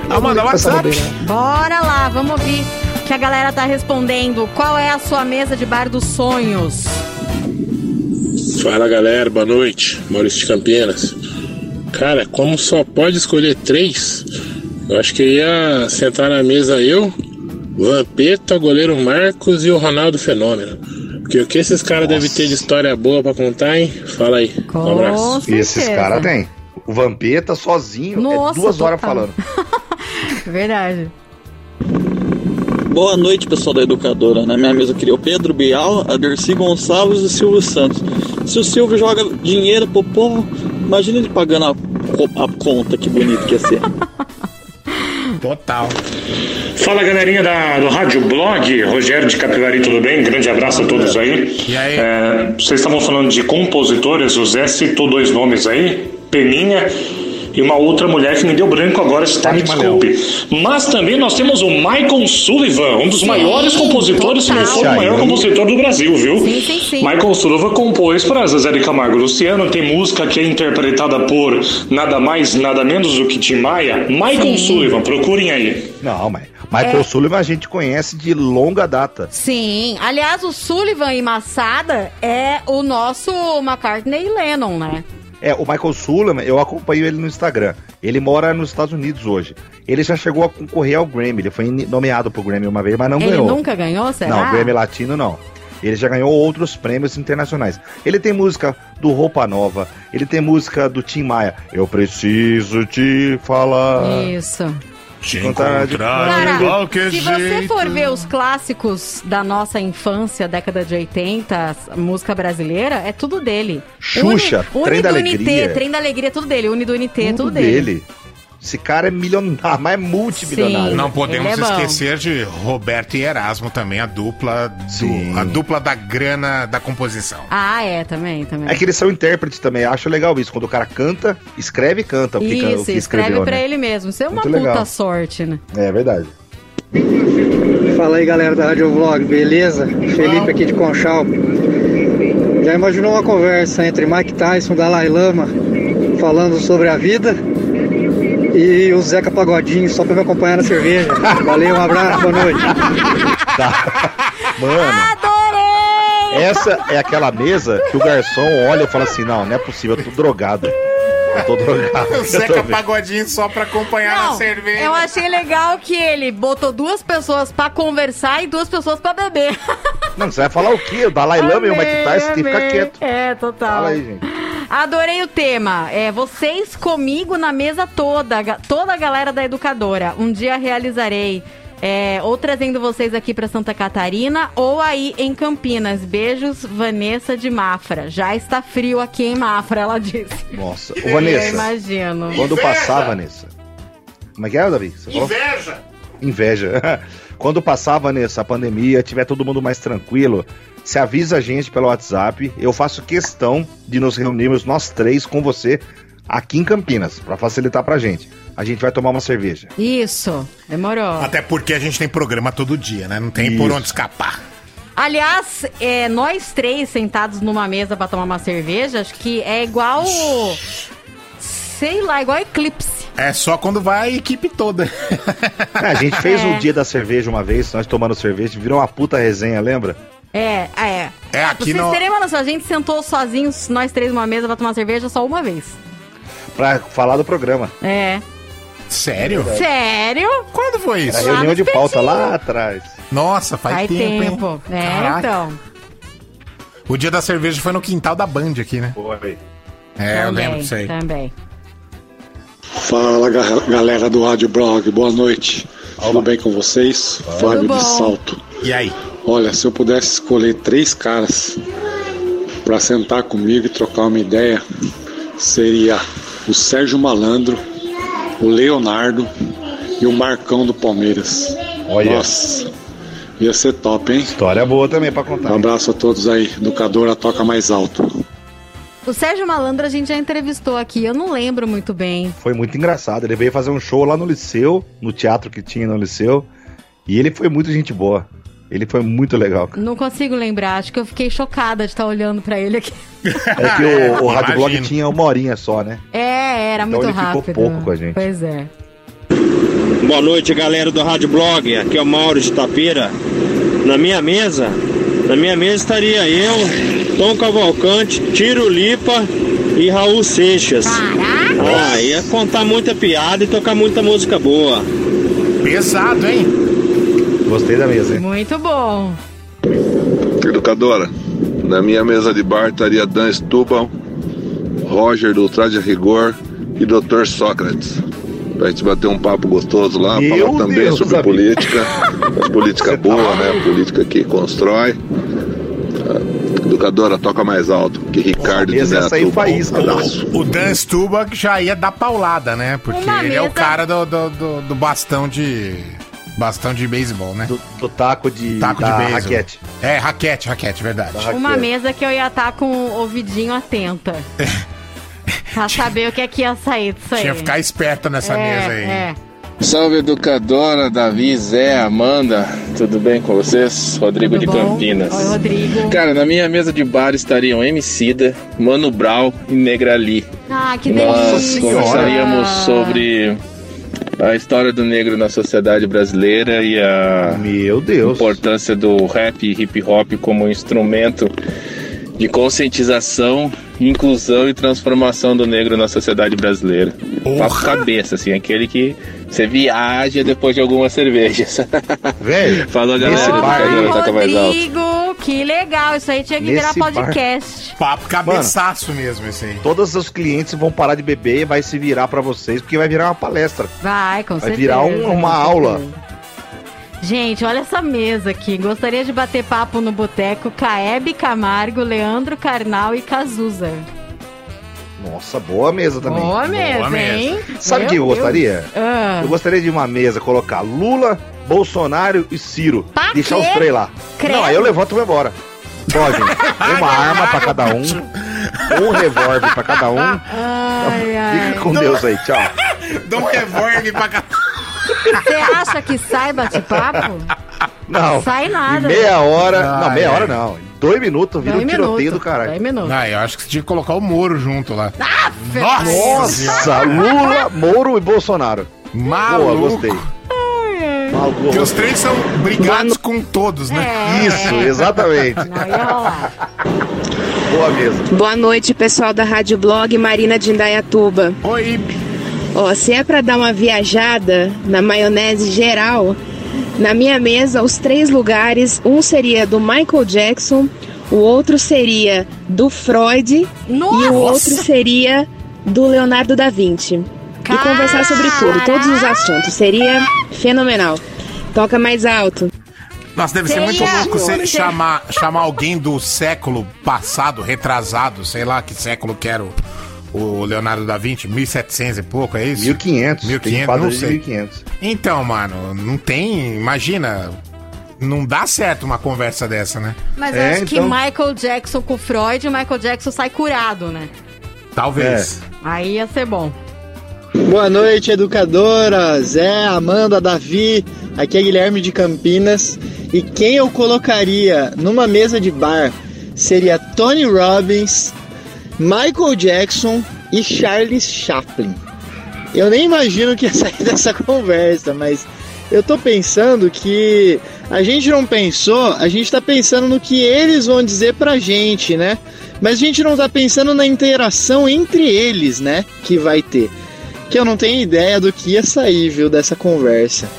Ah, manda WhatsApp. Bora lá, vamos ouvir que a galera tá respondendo. Qual é a sua mesa de bar dos sonhos? Fala galera, boa noite. Maurício de Campinas. Cara, como só pode escolher três, eu acho que ia sentar na mesa eu, Vampeta, goleiro Marcos e o Ronaldo Fenômeno. Porque o que esses caras devem ter de história boa pra contar, hein? Fala aí. Um abraço. Com E esses certeza. caras têm. O Vampeta sozinho Nossa, é duas horas falando. <laughs> Verdade. Boa noite, pessoal da Educadora. Na minha mesa eu queria o Pedro Bial, a Dercy Gonçalves e o Silvio Santos. Se o Silvio joga dinheiro pro povo, imagina ele pagando a, a conta, que bonito que ia ser. <laughs> Total. Fala galerinha da, do Rádio Blog, Rogério de Capivari, tudo bem? Grande abraço a todos aí. E aí? É, vocês estavam falando de compositores, o Zé citou dois nomes aí, Peninha e uma outra mulher que me deu branco agora, se tá, me desculpe. Mas também nós temos o Michael Sullivan, um dos Sim, maiores compositores, se não for o maior compositor do Brasil, viu? Sim, sim, sim. Michael Sullivan compôs para Zezé de Camargo Luciano, tem música que é interpretada por nada mais, nada menos do que Tim Maia. Michael Sim. Sullivan, procurem aí. Não, mas Michael É. Sullivan a gente conhece de longa data. Sim. Aliás, o Sullivan e Massada é o nosso McCartney e Lennon, né? É, o Michael Sullivan, eu acompanho ele no Instagram. Ele mora nos Estados Unidos hoje. Ele já chegou a concorrer ao Grammy. Ele foi nomeado pro Grammy uma vez, mas não Ele ganhou. nunca ganhou, será? Não, Grammy Latino não. Ele já ganhou outros prêmios internacionais. Ele tem música do Roupa Nova, ele tem música do Tim Maia. Eu preciso te falar. Isso. Te encontrar de Cara, qualquer se você jeito. for ver os clássicos da nossa infância, década de 80, a música brasileira, é tudo dele. Xuxa, Uni, Trem Uni da do Alegria. Unité, Trem da Alegria, tudo dele. Uni do Unité, tudo, Tudo dele. dele. Esse cara é milionário, mas é multimilionário. Sim. Não podemos é esquecer de Roberto e Erasmo também, a dupla do, a dupla da grana da composição. Ah, é, também, também. É que eles são intérpretes também. Acho legal isso. Quando o cara canta, escreve e canta o que, can- o Isso, que escreve escreveu. pra né? ele mesmo. Isso é uma Muito puta legal. sorte, né? É verdade. Fala aí galera da Rádio Vlog, beleza? Felipe aqui de Conchal. Já imaginou uma conversa entre Mike Tyson e Dalai Lama falando sobre a vida e o Zeca Pagodinho só pra me acompanhar na cerveja? Valeu, um abraço, boa noite. Mano, Adorei! essa é aquela mesa que o garçom olha e fala assim: não, não é possível, eu tô drogado. Eu tô drogado. O Zeca. Pagodinho só pra acompanhar na Não, cerveja. eu achei legal que ele botou duas pessoas pra conversar e duas pessoas pra beber. Não, você vai falar o quê? O Dalai Lama e o Mike Tyson tem que ficar quieto. É, total. Fala aí, gente. Adorei o tema. É, vocês comigo na mesa toda, toda a galera da educadora. Um dia realizarei. é, ou trazendo vocês aqui pra Santa Catarina ou aí em Campinas. Beijos, Vanessa de Mafra. Já está frio aqui em Mafra, ela disse. Nossa, ô Eu Vanessa, imagino. quando Inveja! passar, Vanessa. Como é que é, Davi? Você falou? Inveja! Inveja. <laughs> Quando passar, Vanessa, a pandemia, tiver todo mundo mais tranquilo, se avisa a gente pelo WhatsApp. Eu faço questão de nos reunirmos nós três com você aqui em Campinas, pra facilitar pra gente. A gente vai tomar uma cerveja. Isso, demorou. Até porque a gente tem programa todo dia, né? Não tem por Isso. onde escapar. Aliás, é, nós três sentados numa mesa pra tomar uma cerveja, acho que é igual. Sei lá, igual eclipse. É só quando vai a equipe toda. Ah, a gente fez É. o dia da cerveja uma vez, nós tomando cerveja, virou uma puta resenha, lembra? É, é. É aqui vocês no. terem uma noção, a gente sentou sozinhos, nós três numa mesa pra tomar cerveja só uma vez. Pra falar do programa. É. Sério? Sério? Quando foi Era isso? Lá reunião de pauta lá atrás. Nossa, faz, Faz tempo, hein? tempo. É, Caraca. então. O dia da cerveja foi no quintal da Band aqui, né? Foi. É, eu também, lembro disso aí. Também. Fala ga- galera do Rádio Blog, boa noite. Tudo bem com vocês? Bom. de Salto. E aí? Olha, se eu pudesse escolher três caras para sentar comigo e trocar uma ideia, seria o Sérgio Malandro, o Leonardo e o Marcão do Palmeiras. Olha. Nossa, ia ser top, hein? História boa também pra contar. Um abraço a todos aí. Educadora toca mais alto. O Sérgio Malandro a gente já entrevistou aqui, eu não lembro muito bem. Foi muito engraçado. Ele veio fazer um show lá no Liceu, no teatro que tinha no Liceu. E ele foi muito gente boa. Ele foi muito legal. cara. Não consigo lembrar, acho que eu fiquei chocada de estar olhando pra ele aqui. <laughs> É que o, o Rádio Blog tinha uma horinha só, né? É, era Então muito ele ficou rápido. pouco com a gente. Pois é. Boa noite, galera do Rádio Blog. Aqui é o Mauro de Tapira. Na minha mesa, na minha mesa estaria eu, Tom Cavalcante, Tiro Lipa e Raul Seixas. Ah, ia contar muita piada e tocar muita música boa. Pesado, hein? Gostei da mesa, hein? Muito bom. Educadora, na minha mesa de bar estaria Dan Stubal, Roger do Traje a Rigor e Dr. Sócrates. Pra gente bater um papo gostoso lá, Meu falar também Deus, sobre política, mas <laughs> política boa, né? Política que constrói. Educadora, toca mais alto. Que Ricardo de Indaiatuba. faísca, Abraço. O Dan Stubach já ia dar paulada, né? Porque Uma ele é o cara do, do, do- do bastão de. Bastão de beisebol, né? Do, do taco de, Taco da de beisebol. raquete. É, raquete, raquete, verdade. Uma mesa que eu ia estar com o ouvidinho atenta. <laughs> pra saber o que é que ia sair disso aí. Tinha que ficar esperto nessa É, mesa aí. É. Salve educadora, Davi, Zé, Amanda, tudo bem com vocês? Rodrigo Tudo de bom? Campinas. Oi, Rodrigo. Cara, na minha mesa de bar estariam Emicida, Mano Brown e Negrali. Ah, que Nós delícia. conversaríamos sobre a história do negro na sociedade brasileira e a Meu Deus. importância do rap e hip hop como instrumento de conscientização, inclusão e transformação do negro na sociedade brasileira. Papo cabeça, assim, aquele que você viaja depois de algumas cervejas. <laughs> Velho, Falou, galera. nesse bar toca mais alto. Que legal. Isso aí tinha que virar Nesse bar- podcast. Papo cabeçaço mesmo esse aí. Todos os clientes vão parar de beber e vai se virar pra vocês, porque vai virar uma palestra. Vai, com Vai certeza. virar um- uma aula. certeza. Gente, olha essa mesa aqui. Gostaria de bater papo no boteco Caebe Camargo, Leandro Carnal e Cazuza. Nossa, boa mesa também. Boa mesa, hein? Sabe o que eu Deus. gostaria? Ah. Eu gostaria de uma mesa colocar Lula, Bolsonaro e Ciro. Pra deixar quê? os três lá. Credo. Não, aí eu levanto e vou embora. Pode. <laughs> Uma arma pra cada um. Um revólver pra cada um. Ai, ai. Fica com Deus aí, tchau. <laughs> Dá um revólver pra cá. Você acha que sai bate-papo? Não. Sai nada. Em meia hora. Ah, não, meia é. hora não. Em dois minutos vira Dois um tiroteio minutos, do caralho. dois minutos. Ah, eu acho que você tinha que colocar o Moro junto lá. Ah, Nossa! Nossa, Lula, Moro e Bolsonaro. Maluco. Boa, gostei. Maluco. Porque os três são brigados com todos, né? É. Isso, exatamente. Não. Boa mesa. Boa noite, pessoal da Rádio Blog Marina de Indaiatuba. Oi. Ó, se é pra dar uma viajada na maionese geral, na minha mesa, os três lugares, um seria do Michael Jackson, o outro seria do Freud e o outro seria do Leonardo da Vinci. E conversar sobre tudo, todos os assuntos. Seria fenomenal. Toca mais alto. Nossa, deve ser muito louco você chamar, chamar alguém do século passado, retrasado, sei lá que século que era o, Leonardo da Vinci, 1700 e pouco, é isso? 1500. 1500, Tem quadro não sei. 1500. Então, mano, não tem. Imagina. Não dá certo uma conversa dessa, né? Mas eu É, acho que então- Michael Jackson com Freud, o Michael Jackson sai curado, né? Talvez. Aí ia ser bom. Boa noite, educadora, Zé, Amanda, Davi. Aqui é Guilherme de Campinas. E quem eu colocaria numa mesa de bar seria Tony Robbins, Michael Jackson e Charles Chaplin. Eu nem imagino o que ia sair <laughs> dessa conversa, mas eu tô pensando que a gente não pensou, a gente tá pensando no que eles vão dizer pra gente, né? Mas a gente não tá pensando na interação entre eles, né? Que vai ter. Que eu não tenho ideia do que ia sair, viu, dessa conversa.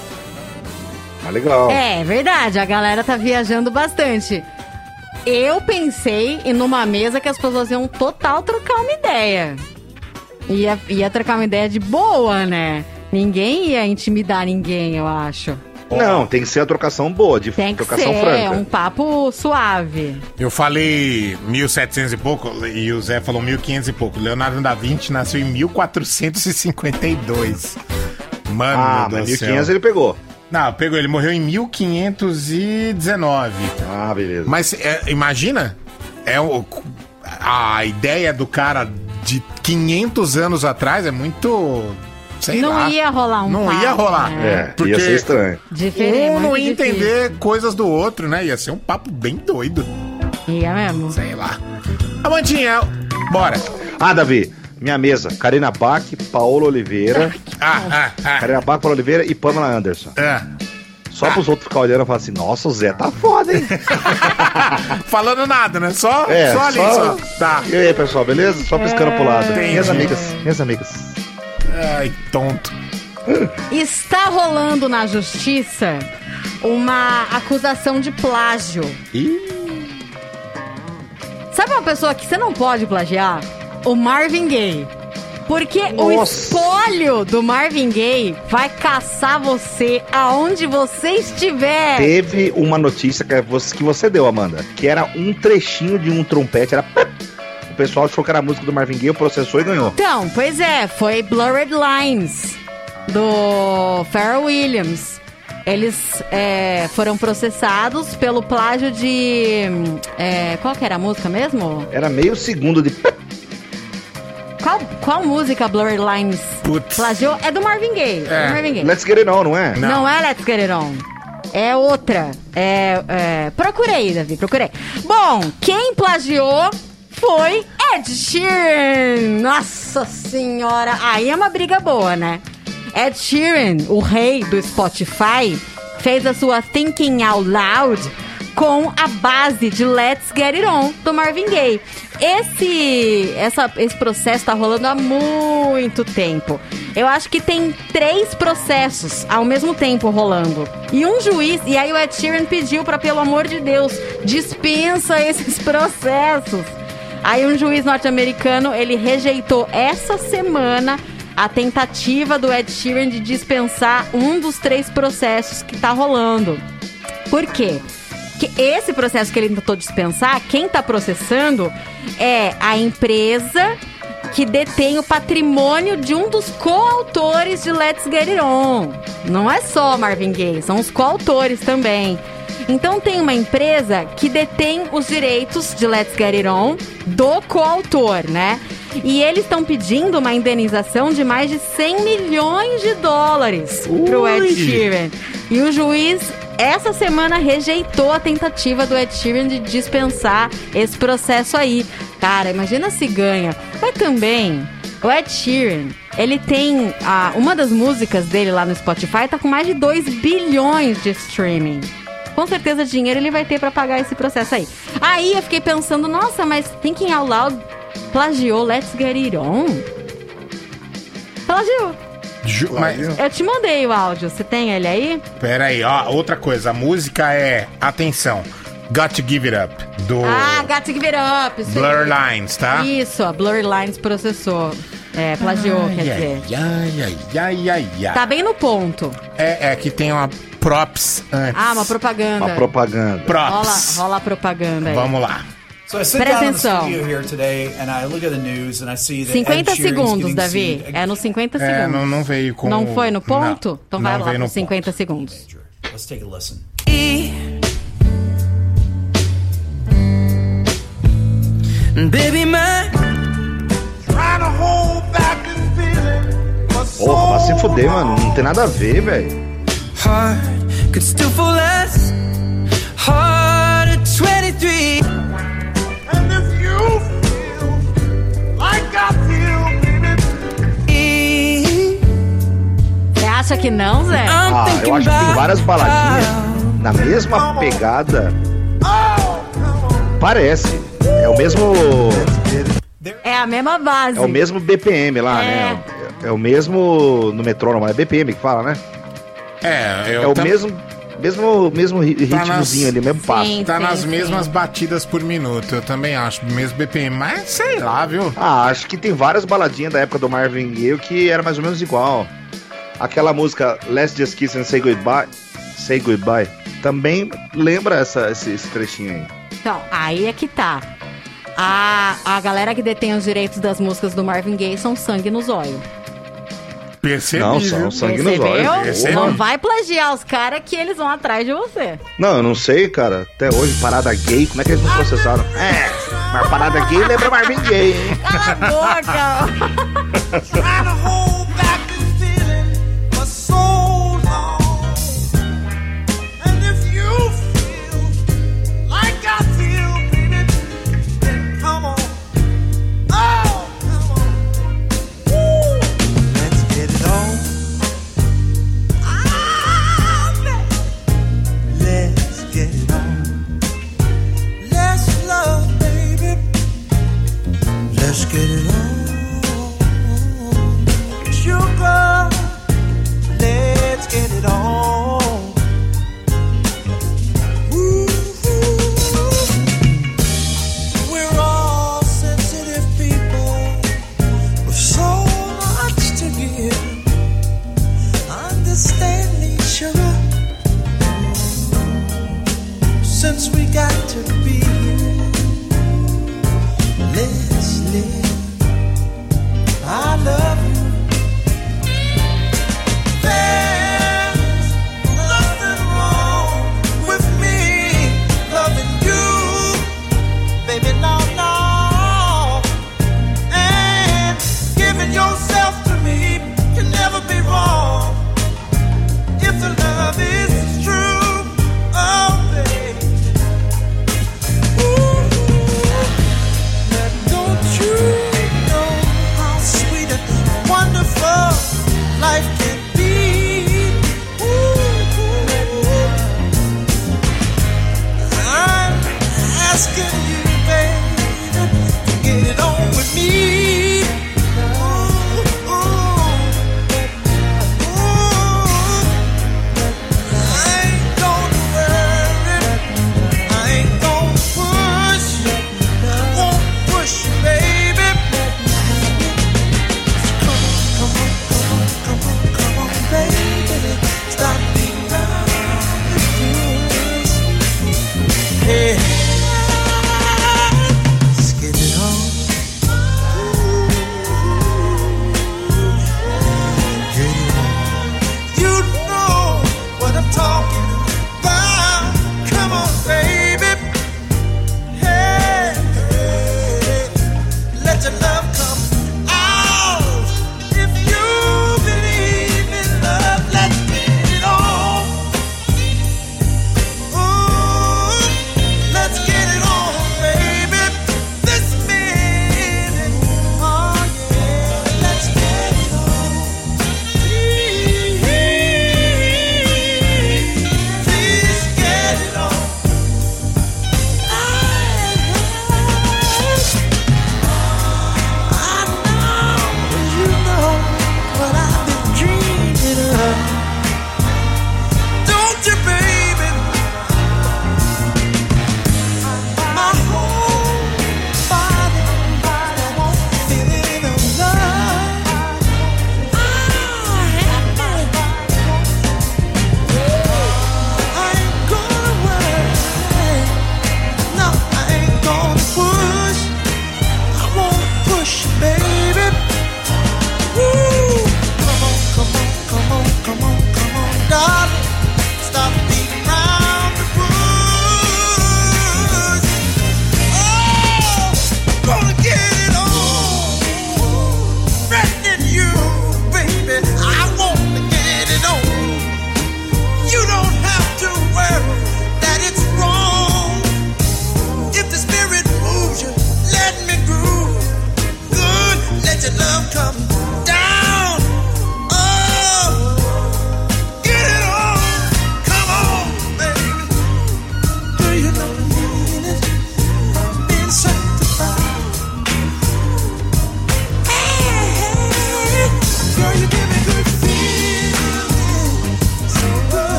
Tá legal. É, verdade, a galera tá viajando bastante. Eu pensei em numa mesa que as pessoas iam total trocar uma ideia. Ia, ia trocar uma ideia de boa, né? Ninguém ia intimidar ninguém, eu acho. Não, tem que ser a trocação boa, de Tem que trocação ser franca. um papo suave. Eu falei 1700 e pouco e o Zé falou 1500 e pouco. Leonardo da Vinci nasceu em 1452. Mano Ah, do mas céu. 1500 ele pegou. Não, pegou, ele morreu em 1519. Ah, beleza. Mas é, imagina, é o, a ideia do cara de 500 anos atrás é muito. Sei não lá. ia rolar um Não papo, ia rolar. né? É, ia ser estranho. Diferente, um não ia difícil. entender coisas do outro, né? Ia ser um papo bem doido. Ia mesmo. Sei lá. Amandinha, bora. Ah, Davi, minha mesa. Karina Bach, Paola Oliveira. Ah, ah, ah. Karina Bach, Paola Oliveira e Pamela Anderson. É. Só pros outros ficar olhando e falar assim, nossa, o Zé tá foda, hein? <laughs> Falando nada, né? Só, É, só ali, só- só. Tá. E aí, pessoal, beleza? Só piscando pro lado. Entendi. Minhas amigas, minhas amigas. Ai, tonto. Está rolando na justiça uma acusação de plágio. Sabe uma pessoa que você não pode plagiar? O Marvin Gaye. Porque o Nossa. espólio do Marvin Gaye vai caçar você aonde você estiver. Teve uma notícia que você, que você deu, Amanda, que era um trechinho de um trompete, era. O pessoal achou que era a música do Marvin Gaye, processou e ganhou. Então, pois é, foi Blurred Lines do Pharrell Williams. Eles é, foram processados pelo plágio de. é, qual que era a música mesmo? Era meio segundo de. Qual, qual música Blurred Lines plagiou? É do Marvin Gaye. É. do Marvin Gaye. Let's get it on, não é? Não. é Let's Get It On. É outra. É, é, procurei, Davi, procurei. Bom, quem plagiou foi Ed Sheeran. Nossa senhora. Aí é uma briga boa, né? Ed Sheeran, o rei do Spotify, fez a sua Thinking Out Loud com a base de Let's Get It On do Marvin Gaye. Esse, essa, esse processo tá rolando há muito tempo. Eu acho que tem três processos ao mesmo tempo rolando. E um juiz, e aí o Ed Sheeran pediu para pelo amor de Deus, dispensa esses processos. Aí um juiz norte-americano, ele rejeitou essa semana a tentativa do Ed Sheeran de dispensar um dos três processos que tá rolando. Por quê? Que esse processo que ele tentou dispensar, quem tá processando é a empresa que detém o patrimônio de um dos coautores de Let's Get It On. Não é só Marvin Gaye, são os coautores também. Então tem uma empresa que detém os direitos de Let's Get It On do coautor, né? E eles estão pedindo uma indenização de mais de 100 milhões de dólares pro Ed Ui. Sheeran. E o juiz essa semana rejeitou a tentativa do Ed Sheeran de dispensar esse processo aí. Cara, imagina se ganha. Mas também, o Ed Sheeran, ele tem ah, uma das músicas dele lá no Spotify tá com mais de 2 bilhões de streaming. Com certeza dinheiro ele vai ter pra pagar esse processo aí. Aí eu fiquei pensando, nossa, mas Thinking Out Loud plagiou Let's Get It On? Plagiou. Ju- mas, Eu te mandei o áudio, você tem ele aí? pera aí, ó, outra coisa. A música é, atenção, Got to Give It Up, do Ah, Got to Give It Up. Blur aí. Lines, tá? Isso, a Blur Lines processou. É, plagiou, quer dizer. Ai, ai, ai, ai, ai. Tá bem no ponto. É, é que tem uma props antes. Ah, uma propaganda. Uma propaganda. Rola, Props. rola a propaganda aí. Vamos lá. So atenção. studio here today and I look at the news and I see that 50 Ed Sheeran's segundos, Davi. É nos 50 É, segundos. não, não veio com. Não foi no ponto? Não, então vai lá nos 50 segundos. Let's take a listen. Baby, my se fuder, mano. Não tem nada a ver, velho. heart could still fall less. Heart at 23. And if you feel like I feel, baby. Você acha que não, Zé? Ah, eu acho que tem várias baladinhas na mesma pegada. Parece. É o mesmo. É a mesma base. É o mesmo BPM lá, É. né? É o mesmo no metrônomo, é BPM que fala, né? É, eu É o tam- mesmo, mesmo, mesmo ri- Tá ritmozinho nas- ali, mesmo passo. Tá nas mesmas batidas por minuto, eu também acho, mesmo BPM, mas sei lá, viu? Ah, acho que tem várias baladinhas da época do Marvin Gaye que era mais ou menos igual. Aquela música Let's Just Kiss and Say Goodbye, Say Goodbye, também lembra essa, esse, esse trechinho aí. Então, aí é que tá. A, a galera que detém os direitos das músicas do Marvin Gaye são sangue nos olhos. Percebi. Não, são sangue nos olhos. Não vai plagiar os caras que eles vão atrás de você. Não, eu não sei, cara. Até hoje, parada gay, como é que eles não processaram? É, mas parada gay lembra Marvin Gaye, hein? Cala a boca! <laughs> baby. Let's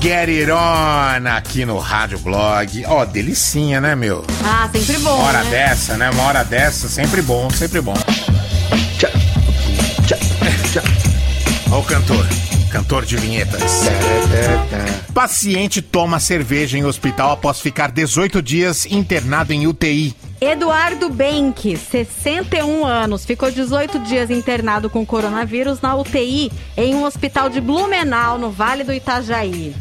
Get It On, aqui no Rádio Blog. Ó, delicinha, né, meu? Ah, sempre bom. Uma hora né? dessa, né? Uma hora dessa, sempre bom, sempre bom. Ó o cantor, cantor de vinhetas. Paciente toma cerveja em hospital após ficar 18 dias internado em UTI. Eduardo Benck, 61 anos, ficou 18 dias internado com coronavírus na UTI em um hospital de Blumenau, no Vale do Itajaí.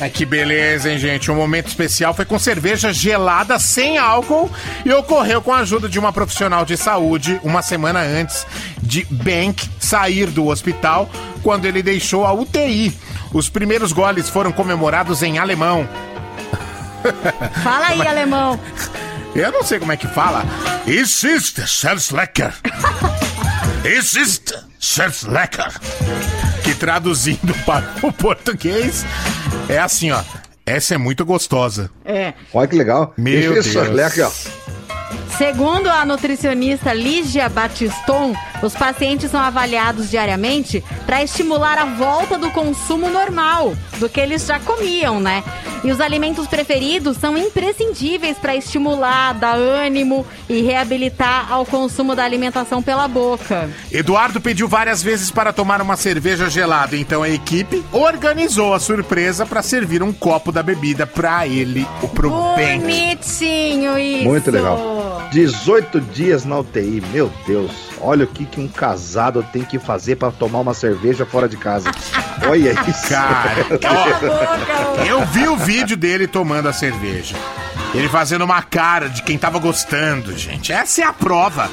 Ah, que beleza, hein, gente? Um momento especial foi com cerveja gelada sem álcool e ocorreu com a ajuda de uma profissional de saúde uma semana antes de Bank sair do hospital quando ele deixou a UTI. Os primeiros goles foram comemorados em alemão. <laughs> Fala aí, alemão. Eu não sei como é que fala. Es ist sehr lecker. <laughs> Es ist sehr lecker. Que traduzindo para o português é assim, ó. Essa é muito gostosa. É. Olha que legal. Meu Isso, Deus. olha aqui, ó. Segundo a nutricionista Lígia Batiston, Os pacientes são avaliados diariamente para estimular a volta do consumo normal, do que eles já comiam, né? E os alimentos preferidos são imprescindíveis para estimular, dar ânimo e reabilitar ao consumo da alimentação pela boca. Eduardo pediu várias vezes para tomar uma cerveja gelada, então a equipe organizou a surpresa para servir um copo da bebida para ele, o pro bem. Bonitinho isso. Muito legal. 18 dias na UTI, meu Deus. Olha o que, que um casado tem que fazer pra tomar uma cerveja fora de casa. <laughs> Olha isso. Cara, <laughs> eu vi o vídeo dele tomando a cerveja. Ele fazendo uma cara de quem tava gostando, gente. Essa é a prova.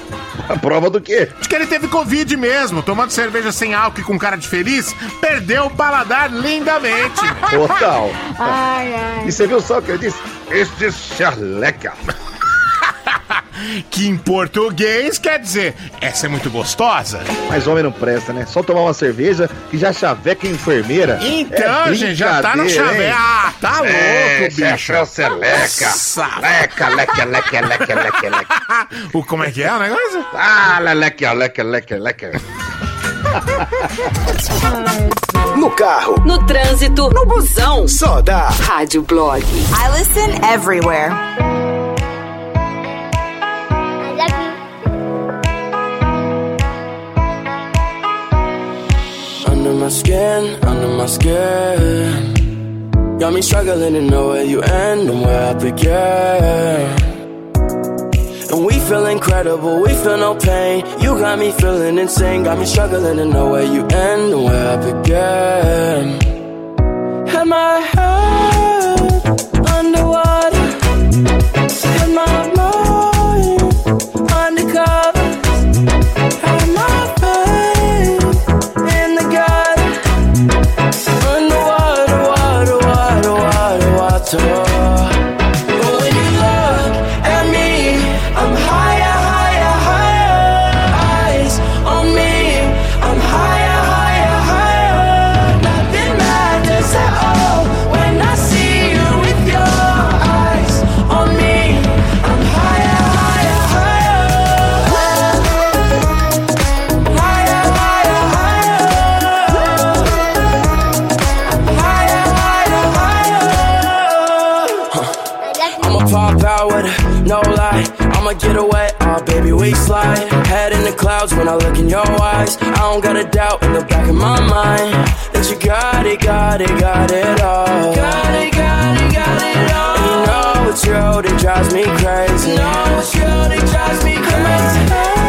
A prova do quê? De que ele teve Covid mesmo, tomando cerveja sem álcool e com cara de feliz, perdeu o paladar lindamente. Total. Ai, ai. E você viu só o que ele disse? Este chaleca. Que em português quer dizer, essa é muito gostosa. Mas homem não presta, né? Só tomar uma cerveja que já chaveca enfermeira. Então, É gente, já tá no brincadeira, chave. hein? Ah, tá É, louco, bicho. Chachel Leca. Nossa. Leca, leca, leca, leca, leca, leca. <laughs> o, como é que é o negócio? Ah, leca, leca, leca, leca. No carro, No trânsito, no busão. só dá. Rádio Blog. I listen everywhere. My skin, under my skin. Got me struggling to know where you end and where I begin. And we feel incredible, we feel no pain. You got me feeling insane, got me struggling to know where you end and where I begin. Had my head underwater, had my slide. Head in the clouds when I look in your eyes. I don't got a doubt in the back of my mind that you got it, got it, got it all. Got it, got it, got it all. And you know it's real, that drives me crazy. You know it's real, that drives me crazy.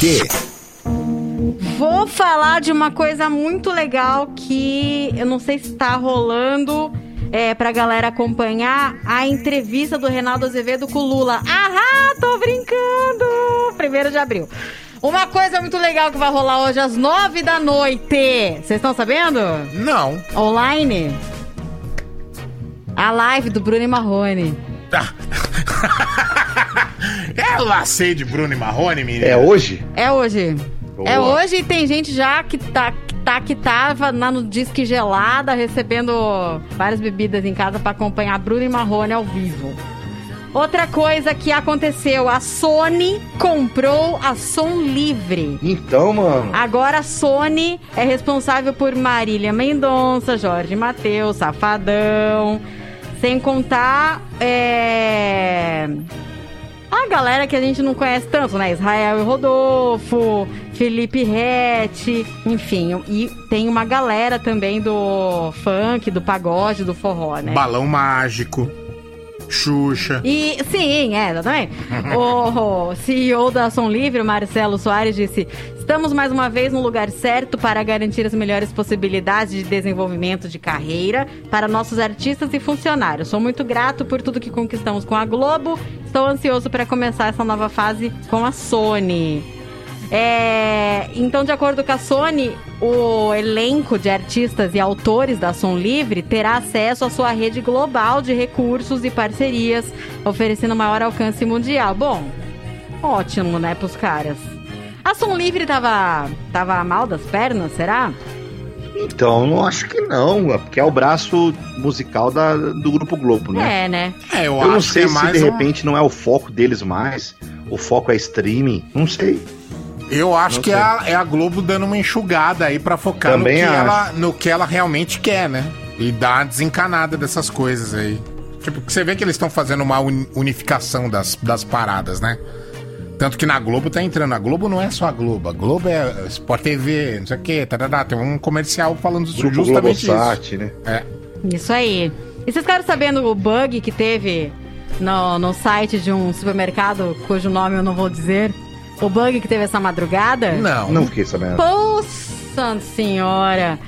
TT. Vou falar de uma coisa muito legal que eu não sei se tá rolando é, pra galera acompanhar a entrevista do Reinaldo Azevedo com o Lula. Ahá, tô brincando! Primeiro de abril. Uma coisa muito legal que vai rolar hoje às nove da noite. Vocês estão sabendo? Não. Online. A live do Bruno e Marrone. É o lacei de Bruno e Marrone, menina? É hoje? É hoje. Boa. É hoje e tem gente já que tá que, tá, que tava lá no disque gelada recebendo várias bebidas em casa pra acompanhar Bruno e Marrone ao vivo. Outra coisa que aconteceu, a Sony comprou a Som Livre. Então, mano. Agora a Sony é responsável por Marília Mendonça, Jorge Mateus, Safadão. Sem contar é... a galera que a gente não conhece tanto, né? Israel e Rodolfo, Felipe Rett, enfim. E tem uma galera também do funk, do pagode, do forró, né? Balão mágico. Xuxa. E sim, é, exatamente. <laughs> o CEO da Som Livre, Marcelo Soares, disse: Estamos mais uma vez no lugar certo para garantir as melhores possibilidades de desenvolvimento de carreira para nossos artistas e funcionários. Sou muito grato por tudo que conquistamos com a Globo. Estou ansioso para começar essa nova fase com a Sony. É, então, de acordo com a Sony, o elenco de artistas e autores da Som Livre terá acesso à sua rede global de recursos e parcerias, oferecendo maior alcance mundial. Bom, ótimo, né, pros caras. A Som Livre tava, tava mal das pernas, será? Então, não acho que não, é porque é o braço musical da, do Grupo Globo, né? É, né? É, eu, Eu não sei que é se mais de um- repente não é o foco deles mais, o foco é streaming, não sei. Eu acho Não que é a, é a Globo dando uma enxugada aí pra focar no que, acho. ela, no que ela realmente quer, né? E dar uma desencanada dessas coisas aí. Tipo, você vê que eles estão fazendo uma uni- unificação das, das paradas, né? Tanto que na Globo tá entrando. A Globo não é só a Globo. A Globo é Sport TV, não sei o quê. Tarará, tem um comercial falando isso, Grupo justamente Globosat, isso. né? É. Isso aí. E vocês ficaram sabendo o bug que teve no, no site de um supermercado cujo nome eu não vou dizer? O bug que teve essa madrugada? Não. Não fiquei sabendo. Poxa senhora!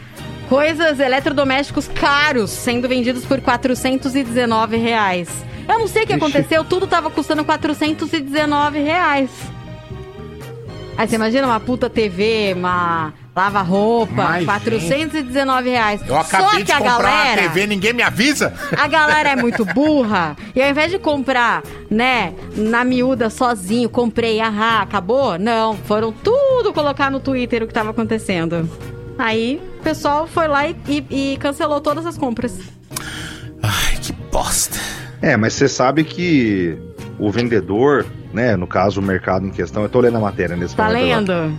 Coisas eletrodomésticos caros sendo vendidos por 419 reais. Eu não sei o que Ixi. aconteceu, tudo tava custando 419 reais. Aí você imagina uma puta TV, uma lava-roupa, Mas, 419 reais. Eu acabei Só de que a comprar galera... uma TV, ninguém me avisa? A galera é muito burra. E ao invés de comprar, né, na miúda sozinho, comprei, ahá, acabou? Não, foram tudo colocar no Twitter o que tava acontecendo. Aí o pessoal foi lá e, e- e cancelou todas as compras. Ai, que bosta. É, mas você sabe que o vendedor, né, no caso o mercado em questão, eu tô lendo a matéria nesse Tá momento agora. lendo?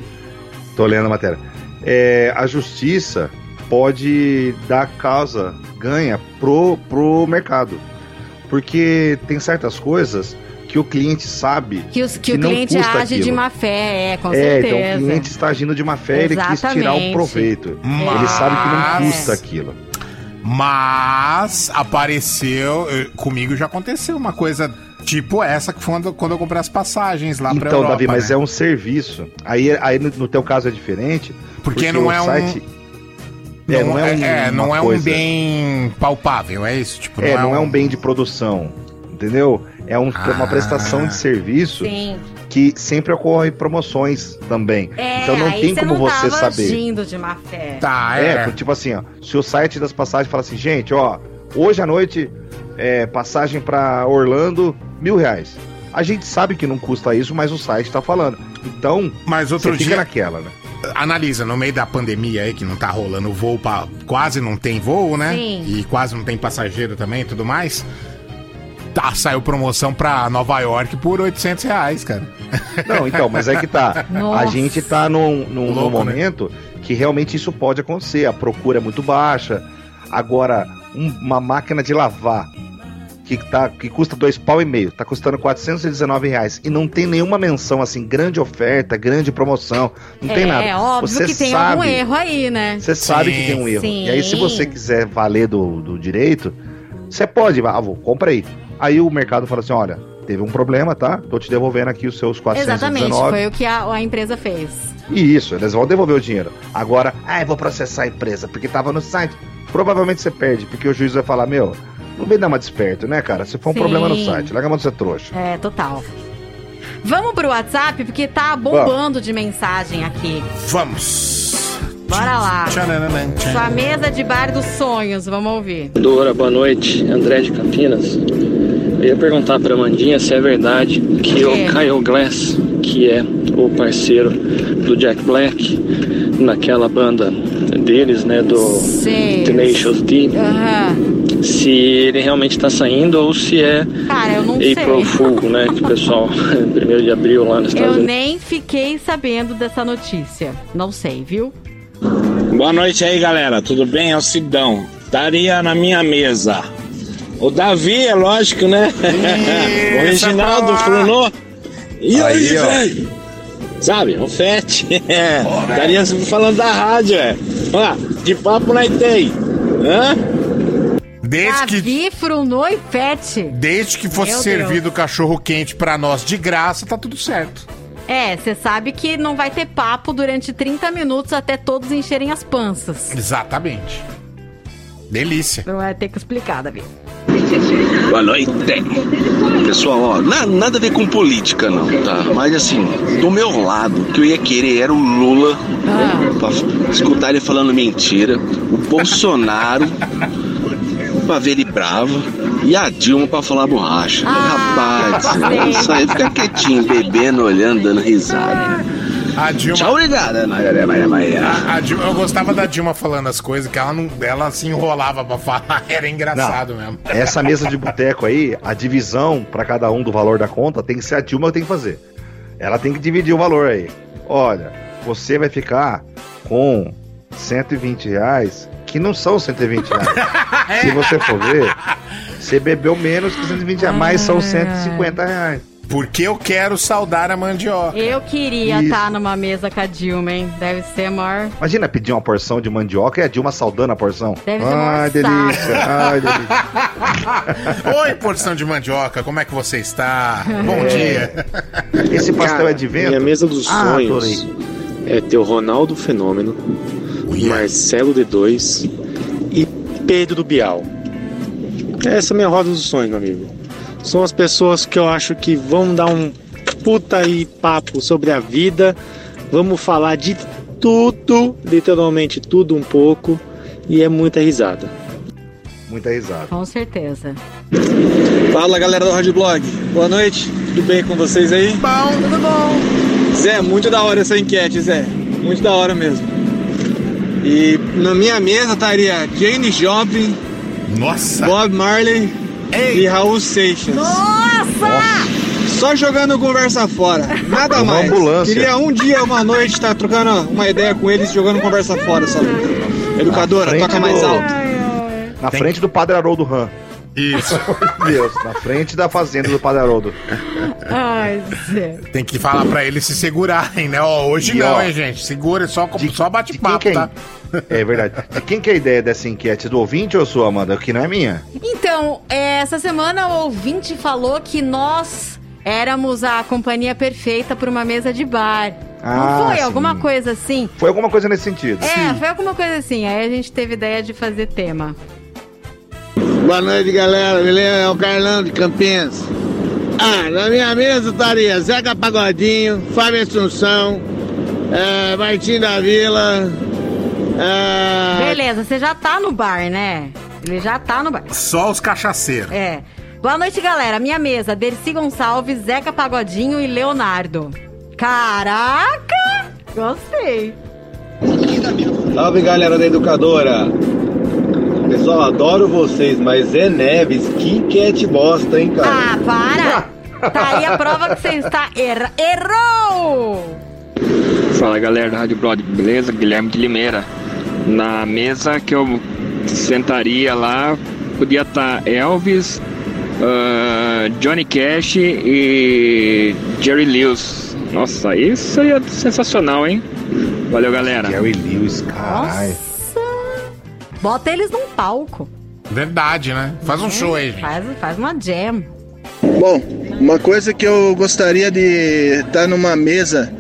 Tô lendo a matéria. É, a justiça pode dar causa, ganha pro, pro mercado. Porque tem certas coisas que o cliente sabe Que, os, que, o não cliente custa age de aquilo. má fé, é, com é, certeza. então o cliente está agindo de má fé, ele quis tirar o proveito. Mas- Ele sabe que não custa aquilo. Mas apareceu. eh, Comigo já aconteceu uma coisa tipo essa que foi quando, eu comprei as passagens lá pra Então, Europa. Davi, mas né? é um serviço. Aí, aí no, no teu caso é diferente. Porque não o é um- É, não é, um, é, não uma é um coisa- bem palpável, é isso? Tipo, É, não é um bem de produção. Entendeu? É um- uma Ah. prestação de serviço Sim. que sempre ocorre promoções também. É, então não aí tem você como não você tava saber. agindo de má fé. Tá, É, é. porque, tipo assim, ó, se o site das passagens fala assim, gente, ó, hoje à noite, é, passagem pra Orlando, mil reais. A gente sabe que não custa isso, mas o site tá falando. Então, Mas outro você fica dia- naquela, né? Analisa, no meio da pandemia aí, que não tá rolando voo pra. Quase não tem voo, né? Sim. E quase não tem passageiro também e tudo mais. Tá, saiu promoção pra Nova York por 800 reais, cara. <laughs> Não, então, mas é que tá. Nossa. A gente tá num, num- num Louco, né? momento que realmente isso pode acontecer. A procura é muito baixa. Agora, um- uma máquina de lavar que, tá, que custa dois pau e meio, tá custando 419 reais. E não tem nenhuma menção assim, grande oferta, grande promoção. Não é, tem nada. É óbvio Você que tem sabe, algum erro aí, né? Você sabe Sim, que tem um erro. sim. E aí, se você quiser valer do, do direito, você pode, ah, vou, compra aí. Aí o mercado fala assim: olha, teve um problema, tá? Tô te devolvendo aqui os seus 419. Exatamente, foi o que a, a empresa fez. E isso, eles vão devolver o dinheiro. Agora, ah, eu vou processar a empresa porque tava no site. Provavelmente você perde, porque o juiz vai falar: meu, não vem dar uma desperto, né, cara? Se for um Sim. problema no site, larga a mão de ser trouxa. É, total. Vamos pro WhatsApp, porque tá bombando de mensagem aqui. Vamos. Bora lá. Sua mesa de bar dos sonhos, vamos ouvir. Dora, boa noite. André de Campinas. Eu ia perguntar pra Mandinha se é verdade que o Kyle Glass, que é o parceiro do Jack Black, naquela banda deles, né, do Sei. Tenacious D, se ele realmente tá saindo ou se é Cara, eu não sei. April <laughs> Fool, né, que o pessoal, <laughs> primeiro de abril lá nos Eu Estados Unidos. nem fiquei sabendo dessa notícia. Não sei, viu? Boa noite aí, galera. Tudo bem? É o Sidão. Estaria na minha mesa. O Davi, é lógico, né? o Reginaldo Frunô. E aí, Aí, velho? Sabe, o Fete. <laughs> É. Estaria falando da rádio, é. Ó, de papo nós tem. Hã? Desde que, Davi, Frunô e Fete. desde que fosse Meu servido cachorro quente pra nós de graça, tá tudo certo. É, você sabe que não vai ter papo durante 30 minutos até todos encherem as panças. Exatamente. Delícia. Não vai ter que explicar, Davi. Boa noite. Pessoal, ó, na- nada a ver com política não, tá? Mas assim, do meu lado, o que eu ia querer era o Lula pra f- escutar ele falando mentira, o Bolsonaro pra ver ele bravo e a Dilma pra falar borracha. Rapaz, sei. isso aí fica quietinho, bebendo, olhando, dando risada. A Dilma. Tchau, obrigada. Maria, Maria, Maria. A, a Dilma, eu gostava da Dilma falando as coisas, que ela não, ela se enrolava pra falar. <laughs> Era engraçado mesmo. Essa mesa de boteco aí, a divisão pra cada um do valor da conta tem que ser a Dilma que tem que fazer. Ela tem que dividir o valor aí. Olha, você vai ficar com 120 reais, que não são 120 reais. <laughs> Se você for ver, você bebeu menos que 120 reais, mas são 150 reais. Porque eu quero saudar a mandioca. Eu queria Isso. estar numa mesa com a Dilma, hein? Deve ser a maior. Imagina pedir uma porção de mandioca e a Dilma saudando a porção. Deve ser Ai, delícia. Ai, delícia. <laughs> Oi, porção de mandioca, como é que você está? Bom É. dia. Esse pastel é de vento? Minha mesa dos Ah, sonhos é ter o Ronaldo Fenômeno, Marcelo D2 e Pedro Bial. Essa é a minha roda dos sonhos, meu amigo. São as pessoas que eu acho que vão dar um puta aí papo sobre a vida. Vamos falar de tudo, literalmente tudo um pouco, e é muita risada. Muita risada. Com certeza. Fala galera do Rádio Blog, boa noite, tudo bem com vocês aí? Bom, tudo bom. Zé, muito da hora essa enquete, Zé, muito da hora mesmo. E na minha mesa estaria Jane Joplin, Nossa. Bob Marley e Raul Seixas. Nossa! Só jogando conversa fora, <laughs> nada Uma mais. ambulância. Queria um dia, uma noite, estar trocando uma ideia com eles jogando conversa fora, sabe? Educadora, toca mais do- alto. Na frente do Padre Haroldo Ram. Isso. <laughs> Meu Deus, na frente da fazenda do Padre Haroldo. Ai, Zé. Tem que falar pra eles se segurarem, né? Ó, hoje E, não, ó, hein, gente? Segura, só, só bate papo, quem- tá? É verdade. De quem que é a ideia dessa enquete? Do ouvinte ou sua, Amanda? Que não é minha. Então, é, essa semana o ouvinte falou que nós éramos a companhia perfeita para uma mesa de bar. Ah, Não foi? sim. Alguma coisa assim? Foi alguma coisa nesse sentido. É, foi alguma coisa assim. Aí a gente teve ideia de fazer tema. Boa noite, galera. Beleza? É o Carlão de Campinas. Ah, na minha mesa estaria Zeca Pagodinho, Fábio Assunção, é, Martim da Vila. É, Beleza, você já tá no bar, né? Ele já tá no bar. Só os cachaceiros. É. Boa noite, galera. Minha mesa, Dercy Gonçalves, Zeca Pagodinho e Leonardo. Caraca! Gostei. Salve galera da educadora! Pessoal, adoro vocês, mas Zé Neves, que cat bosta, hein, cara? Ah, para! Tá aí a prova que você está erra... Errou! Fala galera da Rádio Blog, beleza? Guilherme de Limeira. Na mesa que eu sentaria lá, podia estar Elvis, ah, Johnny Cash e Jerry Lewis. Nossa, isso aí é sensacional, hein? Valeu, galera. Jerry Lewis, caralho. Bota eles num palco. Verdade, né? Faz um show aí, gente. Faz, faz uma jam. Bom, uma coisa que eu gostaria de estar numa mesa,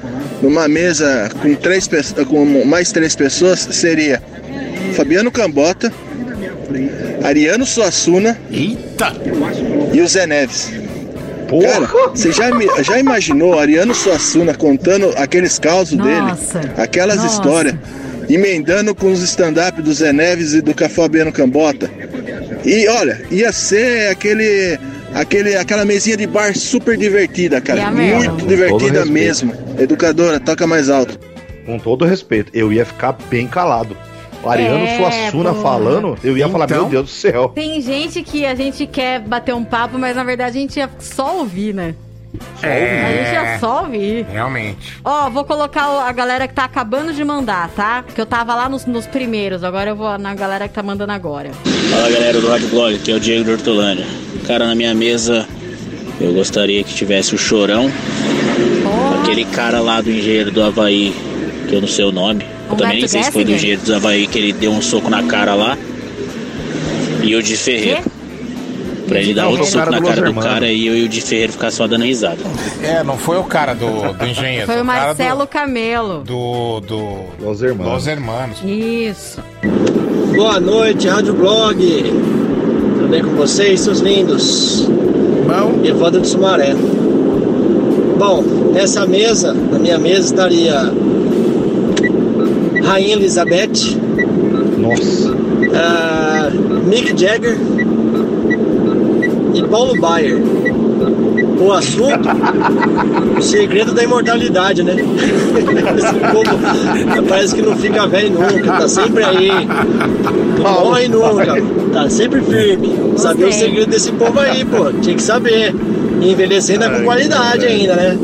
numa mesa com três com mais três pessoas seria Fabiano Cambota, Ariano Suassuna Eita! e o Zé Neves. Cara, você já, já imaginou Ariano Suassuna contando aqueles causos Nossa, dele? Aquelas nossa. histórias. Emendando com os stand-up do Zé Neves e do Cafabiano Cambota. E olha, ia ser aquele. Aquele, aquela mesinha de bar super divertida, cara. Mesmo. Muito divertida mesmo. Educadora, toca mais alto. Com todo respeito, eu ia ficar bem calado. O Ariano É, Suassuna pô. falando, eu ia falar, Então? meu Deus do céu. Tem gente que a gente quer bater um papo, mas na verdade a gente ia só ouvir, né? É. A gente ia só ouvir. Realmente. Ó, vou colocar a galera que tá acabando de mandar, tá? Porque eu tava lá nos, nos primeiros, agora eu vou na galera que tá mandando agora. Fala galera do Rádio Blog, aqui é o Diego do Hortolândia. Cara, na minha mesa eu gostaria que tivesse o Chorão, aquele cara lá do engenheiro do Havaí, que eu não sei o nome. Eu também nem sei se foi do engenheiro do Havaí que ele deu um soco na cara lá. E o de Ferreiro. Pra ele dar Não, outro soco cara na do cara do Hermanos. cara e eu e o de Ferreiro ficar só dando risada. É, não foi o cara do, do engenheiro. Foi o Marcelo Camelo. Do. do Los Hermanos. Los Hermanos. Isso. Boa noite, Rádio Blog. Tudo bem com vocês, seus lindos? Bom. Evandro de Sumaré. Bom, nessa mesa, na minha mesa estaria Rainha Elizabeth. Nossa. Mick Jagger e Paulo Baier. O assunto, o segredo da imortalidade, né? Esse povo parece que não fica velho nunca, tá sempre aí. Não morre nunca, tá sempre firme. Saber o segredo desse povo aí, pô, tinha que saber. E envelhecendo é com qualidade ainda, né?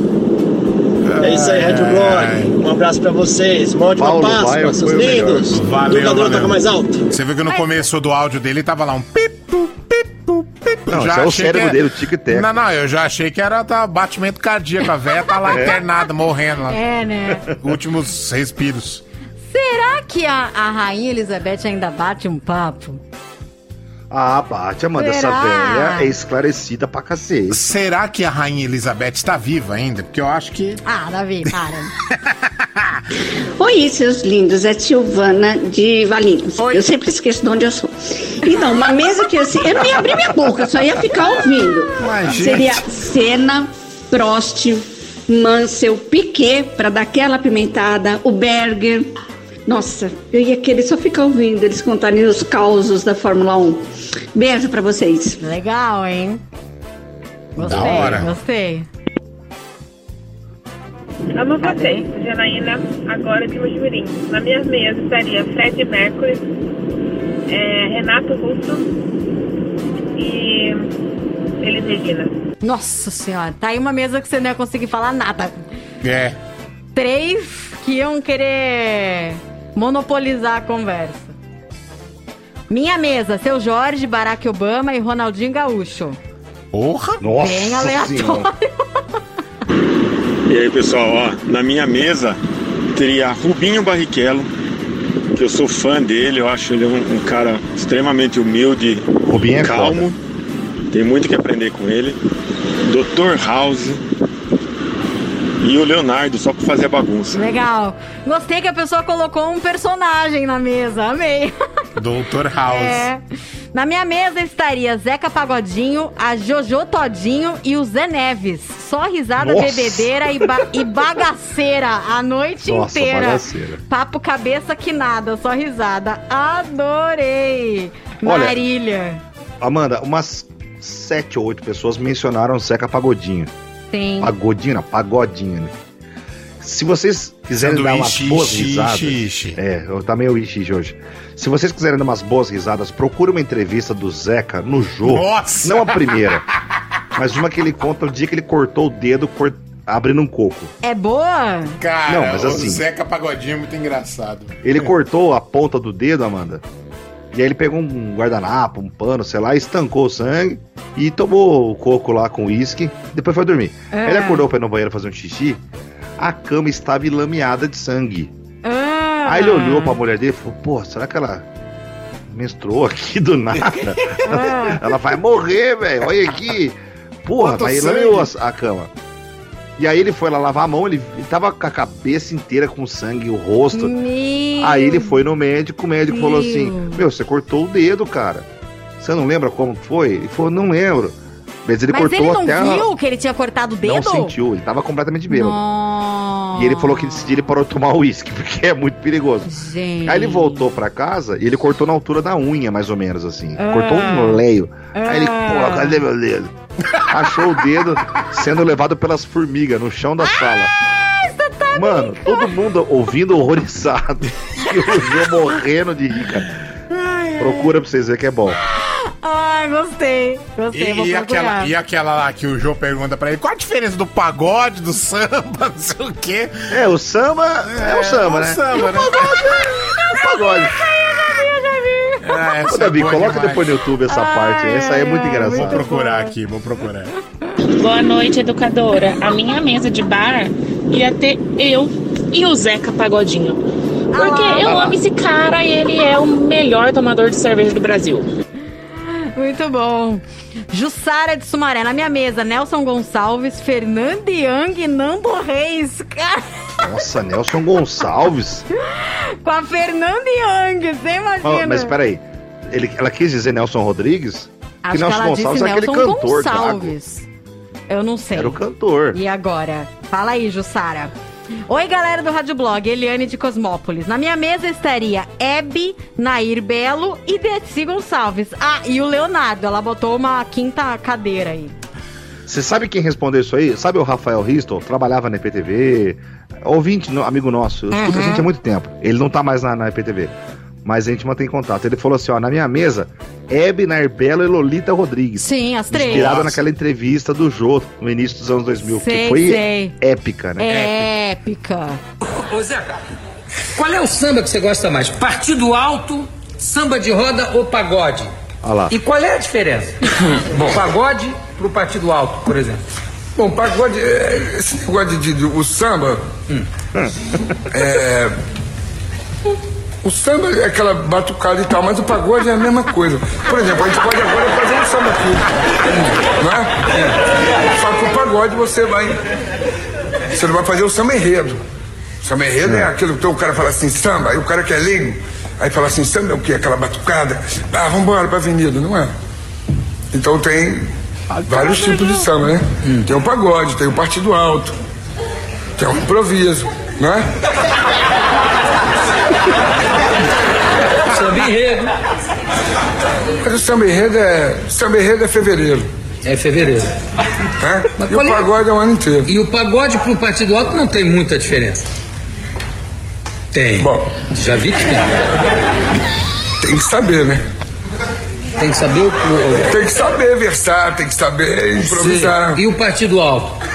É isso aí, Rádio Blog. Um abraço pra vocês. Uma ótima Paulo Páscoa, seus lindos. Valeu, O educador valeu. toca mais alto. Você viu que no começo do áudio dele tava lá um pipo. Não, Já é o cérebro que dele, o tic-tac. Não, não, eu já achei que era tá, batimento cardíaco. A véia tá lá É. internada, morrendo lá. É, né? Últimos respiros. Será que a, a Rainha Elizabeth ainda bate um papo? Ah, bate, Amanda, essa velha é esclarecida pra cacete. Será que a Rainha Elizabeth está viva ainda? Porque eu acho que. Ah, Davi, para. <laughs> Oi, seus lindos, é Silvana de Valinhos. Eu sempre esqueço de onde eu sou. Então, uma mesa que assim, eu não ia abrir minha boca, só ia ficar ouvindo. Mas, gente. Seria Senna, Prost, Mansell, Piquet, para dar aquela apimentada, o Berger. Nossa, eu ia querer só ficar ouvindo eles contarem os causos da Fórmula 1. Beijo pra vocês. Legal, hein? Gostei, Da hora. gostei. Amo vocês, Janaína, agora de Mojimirim. Na minha mesa estaria Fred Mercury, é, Renato Russo e Elis Regina. Nossa senhora, tá aí uma mesa que você não ia conseguir falar nada. É. Três que iam querer monopolizar a conversa. Minha mesa, seu Jorge, Barack Obama e Ronaldinho Gaúcho. Porra! Bem aleatório. E aí, pessoal, ó, na minha mesa teria Rubinho Barrichello, que eu sou fã dele, eu acho ele um, um cara extremamente humilde, Rubinho é calmo. Tem muito que aprender com ele. Dr. House e o Leonardo, só pra fazer a bagunça. Legal. Gostei que a pessoa colocou um personagem na mesa. Amei. <laughs> Doutor House. É. Na minha mesa estaria Zeca Pagodinho, a Jojo Todinho e o Zé Neves. Só risada Nossa. bebedeira e, ba- e bagaceira a noite Nossa, inteira. bagaceira. Papo cabeça que nada, só risada. Adorei. Olha, Marília. Amanda, umas sete ou oito pessoas mencionaram o Zeca Pagodinho. Sim. Pagodinho, não, pagodinho, né? Se vocês quiserem dar umas Sanduíche, boas ixi, risadas. ixi. É, eu tá meio ixi hoje. Se vocês quiserem dar umas boas risadas, procure uma entrevista do Zeca no jogo. Nossa! Não a primeira. mas uma que ele conta o dia que ele cortou o dedo cor- abrindo um coco. É boa? Cara, Não, mas o assim- Zeca Pagodinho é muito engraçado. Ele cortou a ponta do dedo, Amanda. E aí ele pegou um guardanapo, um pano, sei lá, estancou o sangue e tomou o coco lá com uísque. Depois foi dormir. É. Ele acordou pra ir no banheiro fazer um xixi. A cama estava enlameada de sangue. Ah. Aí ele olhou pra mulher dele e falou: Pô, será que ela menstruou aqui do nada? <laughs> ela vai morrer, velho. Olha aqui. Porra, Quanto aí enlameou a, a cama. E aí ele foi lá lavar a mão, ele, ele tava com a cabeça inteira com sangue, o rosto. Meu Aí ele foi no médico, o médico falou assim: Meu, você cortou o dedo, cara. Você não lembra como foi? Ele falou: Não lembro. Mas ele Mas cortou ele não até. a- viu que ele tinha cortado o dedo? Não sentiu, ele tava completamente bêbado. Nossa. E ele falou que nesse dia ele parou de tomar uísque, <laughs> porque é muito perigoso. Gente. Aí ele voltou pra casa e ele cortou na altura da unha, mais ou menos, assim. Ah. Cortou um leio. Aí ele, Ah. pô, cadê meu dedo? Achou o dedo sendo levado pelas formigas no chão da sala. tá Mano, todo mundo ouvindo horrorizado. <laughs> E o João morrendo de rir, cara. Procura pra vocês verem que é bom. Ai, gostei. Gostei, vou E, e procurar. aquela, e aquela lá que o João pergunta pra ele, qual a diferença do pagode, do samba, <laughs> não sei o quê? É, o samba é, o samba, o né? samba, E o né? pagode é o pagode. <laughs> Ah, Ô, Davi, é boa coloca demais. depois no YouTube essa parte. Essa aí é muito Vou engraçada. procurar aqui, vou procurar. Boa noite, educadora. A minha mesa de bar ia ter eu e o Zeca Pagodinho. Porque Ah. eu amo esse cara e ele é o melhor tomador de cerveja do Brasil. Muito bom. Jussara de Sumaré, na minha mesa, Nelson Gonçalves, Fernando Young e Nando Reis. Cara, Nossa, Nelson Gonçalves. <laughs> <laughs> com a Fernanda Young, você imagina? Ah, mas peraí. Ele, ela quis dizer Nelson Rodrigues? Acho que Nelson ela Gonçalves é aquele Nelson cantor. Gonçalves. Eu não sei. Era o cantor. E agora? Fala aí, Jussara. Oi, galera do Rádio Blog, Eliane de Cosmópolis. Na minha mesa estaria Hebe, Nair Belo e Desi Gonçalves. Ah, e o Leonardo. Ela botou uma quinta cadeira aí. Você sabe quem respondeu isso aí? Sabe o Rafael Risto? Trabalhava na EPTV. Ouvinte, no- amigo nosso. Escuta a Uhum. gente há muito tempo. Ele não tá mais na, na EPTV. Mas a gente mantém contato. Ele falou assim: ó, na minha mesa, Hebe, Nair Belo e Lolita Rodrigues. Sim, as três. Inspirada naquela entrevista do Jô no início dos anos 2000. Sei, que foi sei. épica, né? É épica. Ô Zeca, qual é o samba que você gosta mais? Partido alto, samba de roda ou pagode? Olha lá. E qual é a diferença? <laughs> Bom, pagode pro partido alto, por exemplo. Bom, pagode, é, esse negócio de, de- o samba. É, o samba é aquela batucada e tal, mas o pagode é a mesma coisa. Por exemplo, a gente pode agora fazer um samba aqui. Não é? Só que o pagode você vai. Você não vai fazer o samba enredo. O samba enredo é aquilo que o cara fala assim, samba, aí o cara que é leigo, aí fala assim, samba é o quê? Aquela batucada. Ah, vamos embora pra avenida, não é? Então tem vários tipos de samba, né? Tem o pagode, tem o partido alto, tem o improviso, não é? <laughs> Samba enredo. Mas o samba enredo é. Samba enredo é fevereiro. É fevereiro. Né? Mas E o é- pagode é o ano inteiro. E o pagode pro partido alto não tem muita diferença. Tem. Bom. Já vi que tem. Tem que saber, né? Tem que saber o. Tem que saber versar, tem que saber improvisar. Sim. E o partido alto?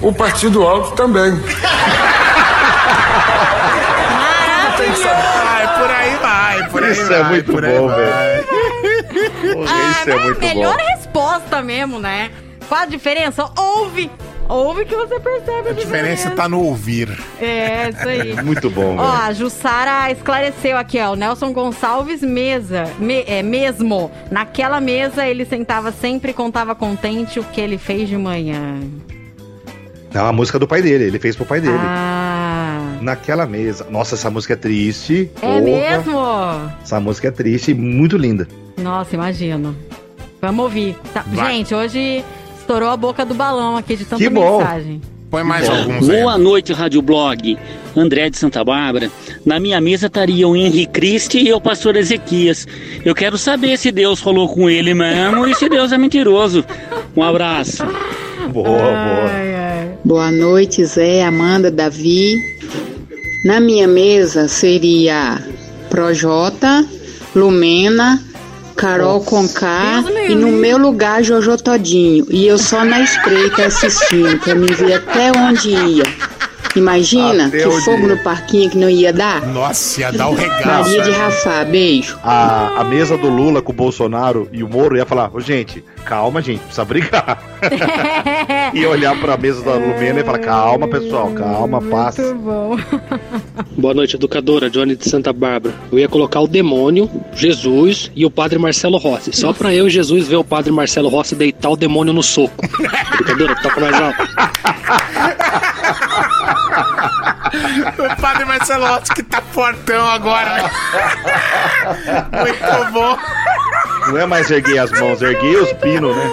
O partido alto também. Tem que saber. Vai, por aí vai, por aí Isso vai. é muito bom, velho. Isso é muito Melhor bom. resposta mesmo, né? Qual a diferença? Ouve. Ouve que você percebe a A diferença tá no ouvir. É, isso aí. <laughs> Muito bom, Ó, a Jussara esclareceu aqui, ó. O Nelson Gonçalves mesa, me- é, mesmo. Naquela mesa ele sentava sempre e contava contente o que ele fez de manhã. É uma música do pai dele, ele fez pro pai dele. Ah, Naquela mesa. Nossa, essa música é triste. é Porra. mesmo? Essa música é triste e muito linda. Nossa, imagino. Vamos ouvir. Tá. Gente, hoje estourou a boca do balão aqui de tanta Que bom. mensagem. Põe mais Bom, alguns aí. Boa noite, Rádio Blog. André de Santa Bárbara. Na minha mesa estaria o Henri Cristi e o pastor Ezequias. Eu quero saber se Deus falou com ele mesmo e se Deus é mentiroso. Um abraço. Boa, boa. Boa noite, Zé, Amanda, Davi. Na minha mesa seria Projota, Lumena, Carol Conká e no meu lugar Jojo Todinho. E eu só na espreita assistindo pra me ver até onde ia. Imagina Até que fogo ia. no parquinho que não ia dar. Nossa, ia dar o regaço. Maria de? Rafá, beijo. A, a mesa do Lula com o Bolsonaro e o Moro ia falar: Ô, gente, calma, gente, precisa brigar. <laughs> e olhar pra mesa da Lumena e falar: calma, pessoal, calma, passa. Muito bom. <laughs> Boa noite, educadora. Johnny de Santa Bárbara. Eu ia colocar o demônio, Jesus e o padre Marcelo Rossi. Só pra eu e Jesus ver o padre Marcelo Rossi deitar o demônio no soco. educadora, toca mais alto. O padre Marcelotti que tá fortão agora. Muito bom. Não é mais erguer as mãos, erguer os pinos, né?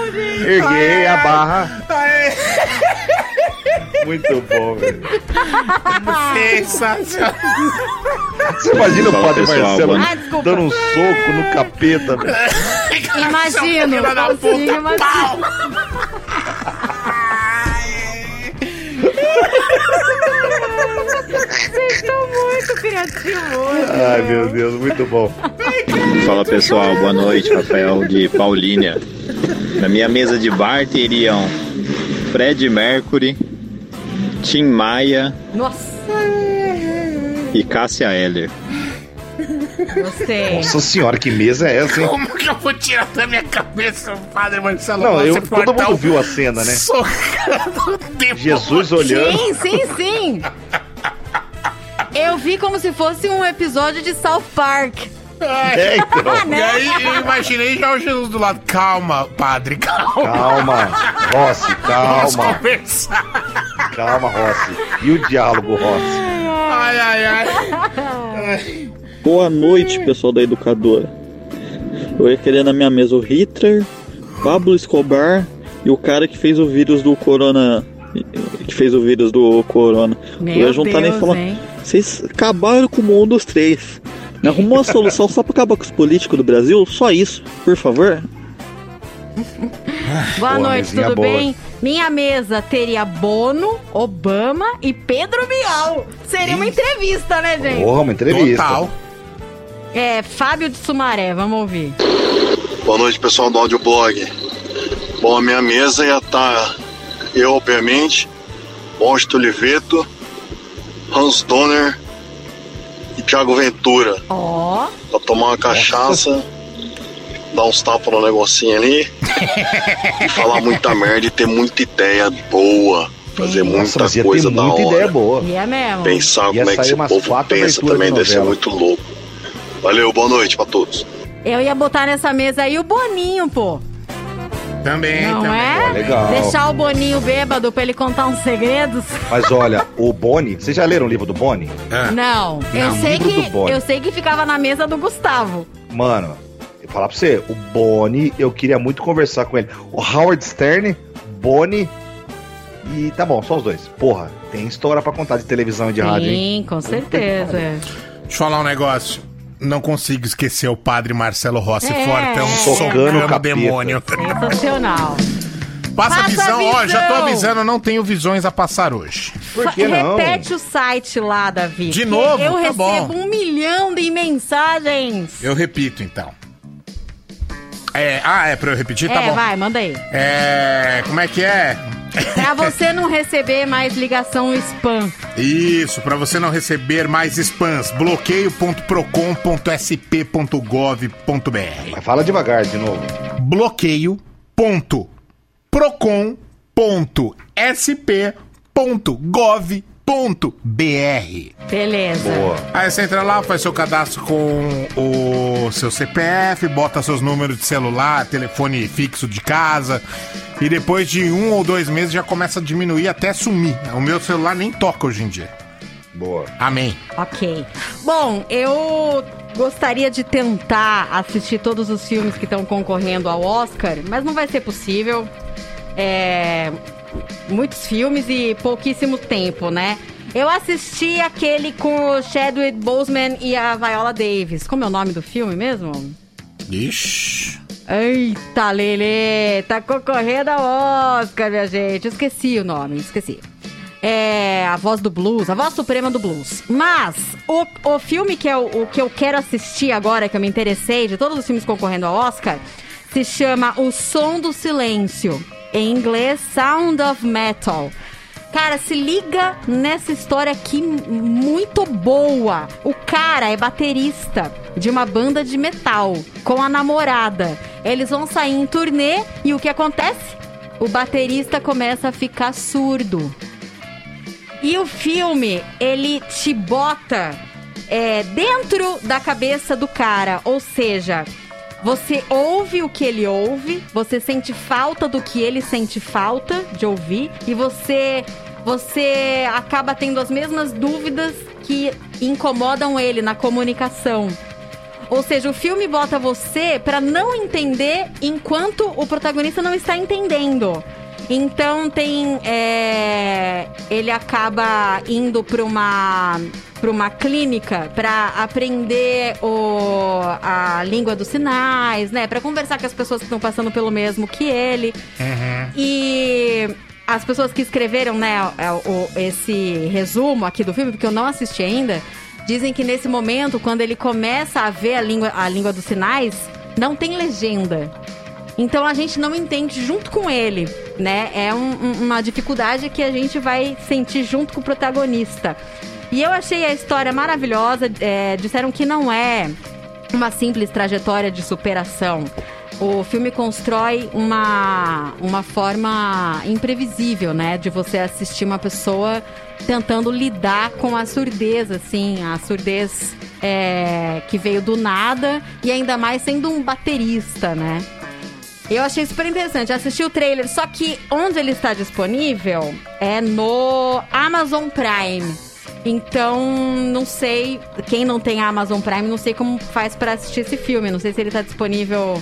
Erguei a barra. <laughs> Muito bom, velho. Sensacional. Você imagina o padre pessoal, Marcelo Ah, dando um soco no capeta, velho. Imagino. Filha da puta. Vocês estão muito criativos. Ai, meu Deus, muito bom. Fala pessoal, boa noite, Rafael de Paulínia. Na minha mesa de bar teriam Fred Mercury, Tim Maia Nossa, e Cássia Eller. gostei. Nossa senhora, que mesa é essa, hein? Como que eu vou tirar da minha cabeça o padre Marcelo Não, eu, todo mundo viu a cena, né? Jesus olhando. Sim, sim, sim. Eu vi como se fosse um episódio de South Park. É, então. Ah, E aí eu imaginei já o Jesus do lado. Calma, padre, calma. Calma, Rossi, Vamos calma. conversar. Calma, Rossi. E o diálogo, Rossi? Ai, ai, ai. Boa noite, pessoal da educadora. Eu ia querer na minha mesa o Hitler, Pablo Escobar e o cara que fez o vírus do corona. Que fez o vírus do corona. Meu eu ia juntar nem Deus, falar. hein? Vocês acabaram com o mundo dos três. Arrumou uma solução só pra acabar com os políticos do Brasil? Só isso, por favor. Boa Boa, noite, tudo boa. bem? Minha mesa teria Bono, Obama e Pedro Bial. Seria uma entrevista, né, gente? Porra, uma entrevista. Total. É, Fábio de Sumaré, vamos ouvir. Boa noite, pessoal do Audioblog. Bom, a minha mesa ia estar eu, obviamente, Washington Oliveto, Hans Donner Thiago Ventura. Ó, Pra tomar uma cachaça, dar uns tapas no negocinho ali e falar muita merda e ter muita ideia boa. Fazer Nossa, muita ia ter coisa da muita hora. ideia boa. e é mesmo. Pensar Ia como é que esse povo pensa também de deve ser muito louco. Valeu, boa noite pra todos. Eu ia botar nessa mesa aí o Boninho, pô. Também, Não também. é? legal. Deixar o Boninho bêbado pra ele contar uns segredos? Mas olha, o Boni, vocês já leram o livro do Boni? Ah. Não, eu Não, sei livro que eu sei que ficava na mesa do Gustavo. Mano, eu falar pra você, o Boni, eu queria muito conversar com ele. O Howard Stern, Boni e tá bom, só os dois. Porra, tem história pra contar de televisão e de rádio, hein? Sim, com certeza. Deixa eu falar um negócio. Não consigo esquecer o padre Marcelo Rossi É. Fortão Socando socando o demônio. Sensacional. Passa, Passa a visão, ó, já tô visão. avisando, não tenho visões a passar hoje. Por que não? Repete o site lá, Davi. De novo? Eu Tá recebo bom. um milhão de mensagens. Eu repito, então. É, ah, é pra eu repetir? Tá é, bom. vai, manda aí. É, como é que é? Pra você não receber mais ligação spam. Isso, pra você não receber mais spams, bloqueio.procon.sp.gov.br. Mas fala devagar de novo. bloqueio.procon.sp.gov.br. Beleza. Boa. Aí você entra lá, faz seu cadastro com o seu CPF, bota seus números de celular, telefone fixo de casa. E depois de um ou dois meses já começa a diminuir até sumir. O meu celular nem toca hoje em dia. Boa. Amém. Ok. Bom, eu gostaria de tentar assistir todos os filmes que estão concorrendo ao Oscar, mas não vai ser possível. É, muitos filmes e pouquíssimo tempo, né? Eu assisti aquele com o Chadwick Boseman e a Viola Davis. Como é o nome do filme mesmo? Ixi. Eita, Lele, tá concorrendo ao Oscar, minha gente. Esqueci o nome, esqueci. É a voz do blues, a voz suprema do blues. Mas o, o filme que eu, o que eu quero assistir agora, que eu me interessei, de todos os filmes concorrendo ao Oscar, se chama O Som do Silêncio. Em inglês, Sound of Metal. Cara, se liga nessa história aqui muito boa. O cara é baterista de uma banda de metal com a namorada. Eles vão sair em turnê e o que acontece? O baterista começa a ficar surdo. E o filme, ele te bota é, dentro da cabeça do cara. Ou seja, você ouve o que ele ouve, você sente falta do que ele sente falta de ouvir, e você, você acaba tendo as mesmas dúvidas que incomodam ele na comunicação. Ou seja, o filme bota você pra não entender enquanto o protagonista não está entendendo. Então tem. é, ele acaba indo pra uma. Pra uma clínica pra aprender o, a língua dos sinais, né? Pra conversar com as pessoas que estão passando pelo mesmo que ele. E as pessoas que escreveram, né, é, o- esse resumo aqui do filme, porque eu não assisti ainda, dizem que nesse momento, quando ele começa a ver a língua, a língua dos sinais, não tem legenda. Então a gente não entende junto com ele, né? É um- um- uma dificuldade que a gente vai sentir junto com o protagonista. E eu achei a história maravilhosa. é, disseram que não é uma simples trajetória de superação. O filme constrói uma, uma forma imprevisível, né? De você assistir uma pessoa tentando lidar com a surdez, assim, a surdez é, que veio do nada e ainda mais sendo um baterista, né? Eu achei super interessante. Assisti o trailer, só que onde ele está disponível é no Amazon Prime. Então, não sei. Quem não tem Amazon Prime, não sei como faz pra assistir esse filme. Não sei se ele tá disponível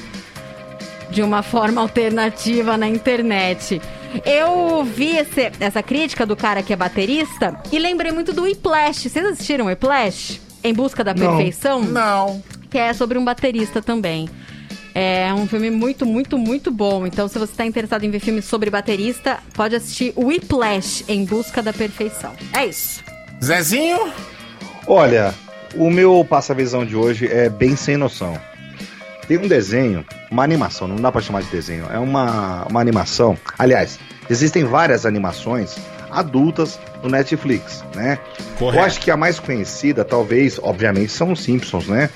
de uma forma alternativa na internet. Eu vi esse- essa crítica do cara que é baterista e lembrei muito do Whiplash. Vocês assistiram Whiplash? Em Busca da Não. Perfeição? Não. Que é sobre um baterista também. É um filme muito, muito, muito bom. Então, se você está interessado em ver filmes sobre baterista, pode assistir Whiplash, Em Busca da Perfeição. É isso. Zezinho? Olha, o meu passa-visão de hoje é bem sem noção. Tem um desenho, uma animação, não dá pra chamar de desenho, é uma, uma animação. Aliás, existem várias animações adultas no Netflix, né? Correto. Eu acho que a mais conhecida, talvez, obviamente, são os Simpsons, né?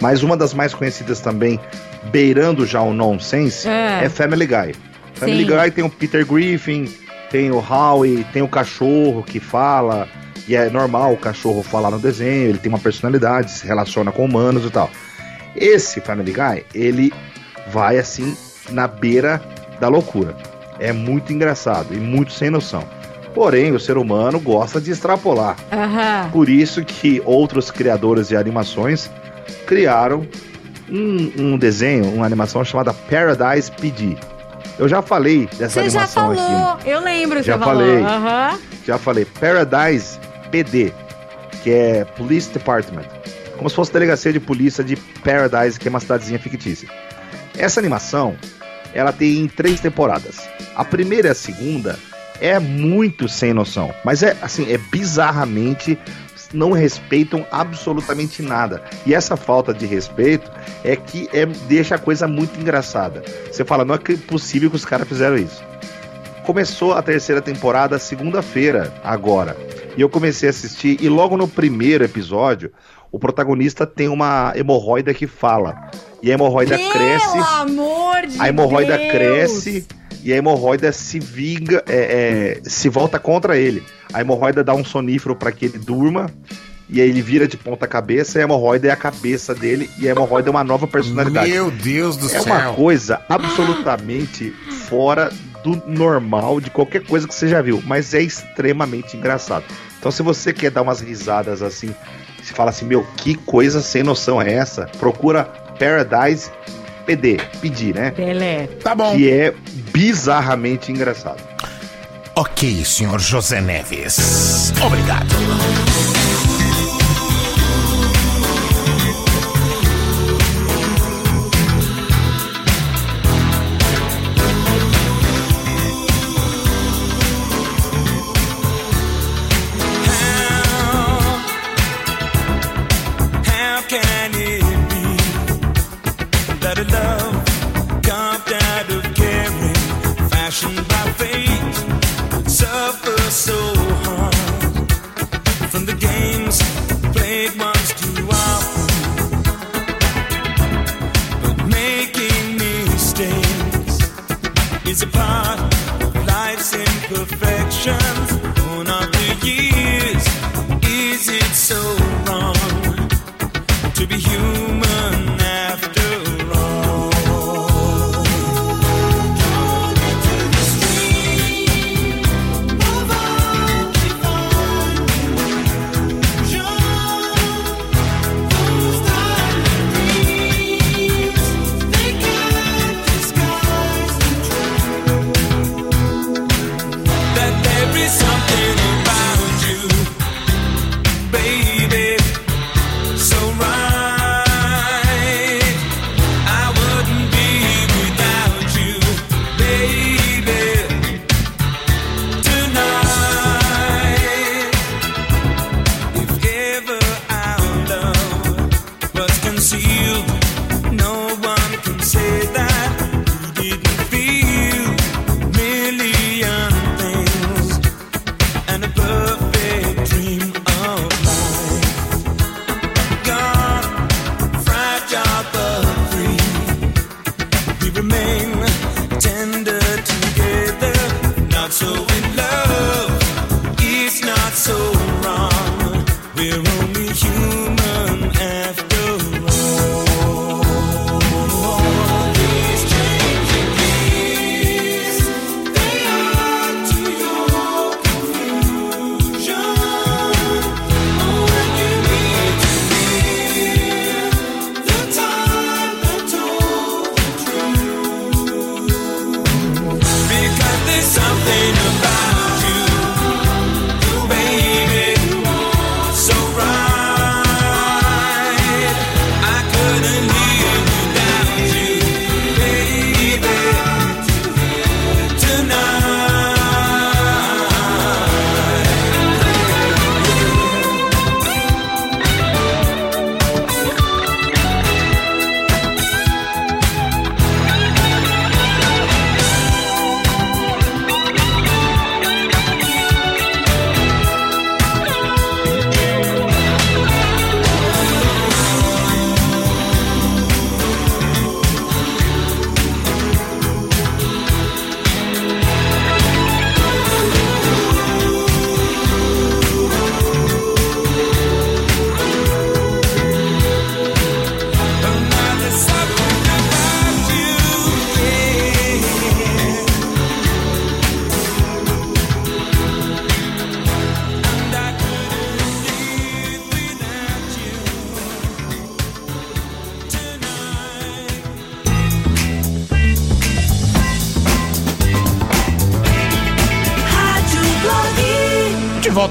Mas uma das mais conhecidas também, beirando já o nonsense, É. é, Family Guy. Family Sim. Guy tem o Peter Griffin, tem o Howie, tem o cachorro que fala, e é normal o cachorro falar no desenho, ele tem uma personalidade, se relaciona com humanos e tal. Esse Family Guy, ele vai assim na beira da loucura. É muito engraçado e muito sem noção. Porém, o ser humano gosta de extrapolar. Aham. Por isso que outros criadores de animações criaram um, um desenho, uma animação chamada Paradise PD. Eu já falei dessa Você já animação falou. aqui. Eu lembro Já você falei. Já falei Paradise PD, que é Police Department. Como se fosse delegacia de polícia de Paradise, que é uma cidadezinha fictícia. Essa animação, ela tem três temporadas. A primeira e a segunda é muito sem noção, mas é assim, é bizarramente não respeitam absolutamente nada. E essa falta de respeito é que é, deixa a coisa muito engraçada. Você fala, não é possível que os caras fizeram isso. Começou a terceira temporada segunda-feira, agora. E eu comecei a assistir, e logo no primeiro episódio, o protagonista tem uma hemorroida que fala. E a hemorroida cresce. Pelo amor de A hemorroida Deus. cresce e a hemorroida se vinga, é, é, se volta contra ele. A hemorroida dá um sonífero para que ele durma. E aí ele vira de ponta cabeça e a hemorroida é a cabeça dele e a hemorroida é uma nova personalidade. Meu Deus do é céu. uma coisa absolutamente fora do normal de qualquer coisa que você já viu, mas é extremamente engraçado. Então se você quer dar umas risadas assim, se fala assim, meu, que coisa sem noção é essa? Procura Paradise PD, pedir, né? Pelé. Tá bom. Que é bizarramente engraçado. Ok, senhor José Neves. Obrigado.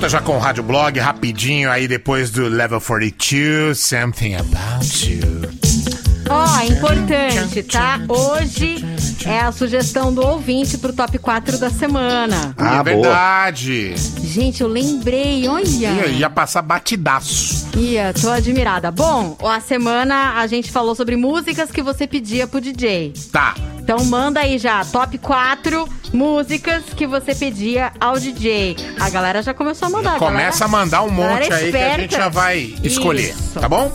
Volta já com o Rádio Blog, rapidinho aí depois do Level 42, Something About You. Ó, importante, tá? Hoje é a sugestão do ouvinte pro top 4 da semana. é verdade. Gente, eu lembrei, olha. Ia, ia passar batidaço. Ia, tô admirada. Bom, a semana a gente falou sobre músicas que você pedia pro DJ. Tá. Então manda aí já, top 4 músicas que você pedia ao DJ. A galera já começou a mandar. Começa a mandar um monte aí que a gente já vai escolher, Isso. tá bom?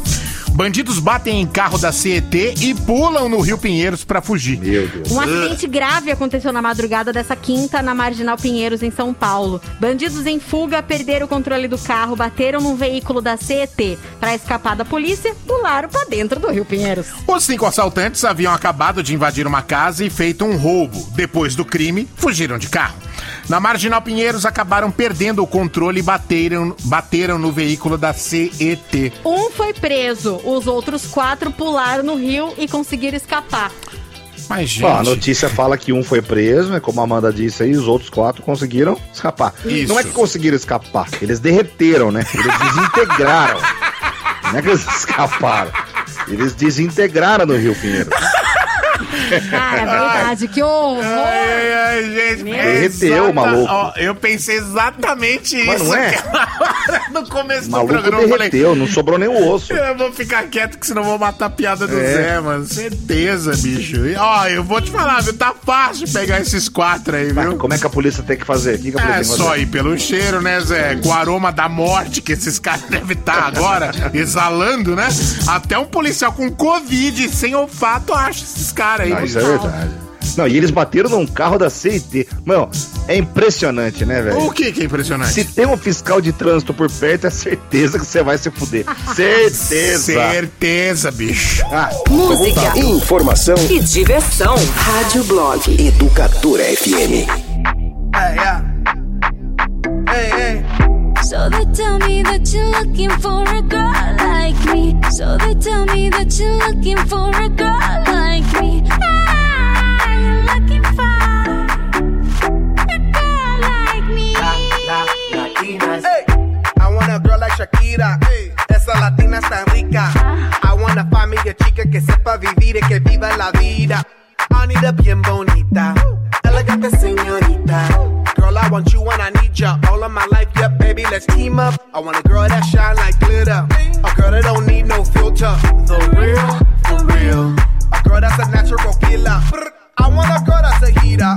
Bandidos batem em carro da CET e pulam no Rio Pinheiros pra fugir. Meu Deus. Um acidente grave aconteceu na madrugada dessa quinta na Marginal Pinheiros, em São Paulo. Bandidos em fuga perderam o controle do carro, bateram num veículo da CET. Para escapar da polícia, pularam pra dentro do Rio Pinheiros. Os cinco assaltantes haviam acabado de invadir uma casa e feito um roubo. Depois do crime, fugiram de carro. Na Marginal Pinheiros, acabaram perdendo o controle e bateram, bateram no veículo da CET. Um foi preso, os outros quatro pularam no rio e conseguiram escapar. Mas, gente... Bom, a notícia fala que um foi preso, né? Como a Amanda disse aí, os outros quatro conseguiram escapar. Isso. Não é que conseguiram escapar, eles derreteram, né? Eles desintegraram. <laughs> Não é que eles <laughs> escaparam. Eles desintegraram no Rio Pinheiro. Cara, é verdade, que horror! Ai, ai, gente, Derreteu, exata- maluco. Ó, eu pensei exatamente Mas isso não é? <laughs> no começo O do maluco programa. Eu falei, derreteu, não sobrou nem o osso. eu vou ficar quieto que senão eu vou matar a piada do É. Zé, mano. Certeza, bicho. E, ó, eu vou te falar, viu? Tá fácil pegar esses quatro aí, viu? Como é que a polícia tem que fazer? Que, que a polícia É tem que só fazer? ir pelo cheiro, né, Zé? Com o aroma da morte que esses caras <laughs> devem estar agora exalando, né? Até um policial com Covid sem olfato acha esses caras aí. Isso é verdade. Não, e eles bateram num carro da CIT. Mano, é impressionante, né, velho? O que que é impressionante? Se tem um fiscal de trânsito por perto, é certeza que você vai se fuder. <laughs> certeza. Certeza, bicho. Ah, Música, informação e diversão. Rádio Blog Educadora FM. So they tell me that you're looking for a girl like me. So they tell me that you're looking for a girl like me. Ah, you're looking for a girl like me. Hey, I want a girl like Shakira. Hey. Esa latina está rica. I wanna find me a chica que sepa vivir y que viva la vida. I need a bien bonita, elegante señorita. I want you and I need ya all of my life. Yeah, baby, let's team up. I want a girl that shine like glitter. A girl that don't need no filter. The real, the real. A girl that's a natural killer. I want a girl that's a heater.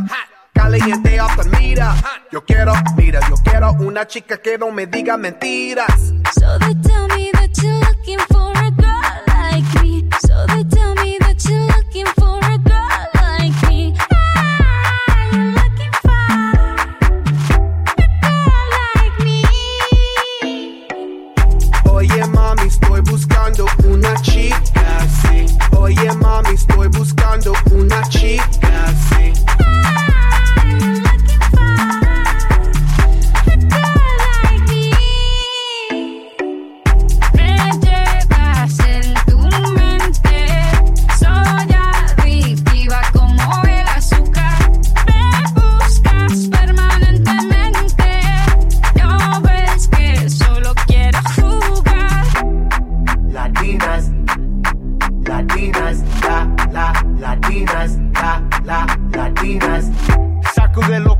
Caliente off the mira. Yo quiero, mira, yo quiero una chica que no me diga mentiras. So they tell me mami, estoy buscando una chica.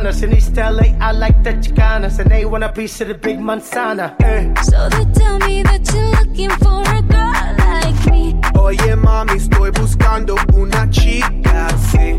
Colombianas. In East LA, I like the Chicanas, and they want a piece of the big manzana. Eh. So they tell me that you're looking for a girl like me. Oye mami, estoy buscando una chica así.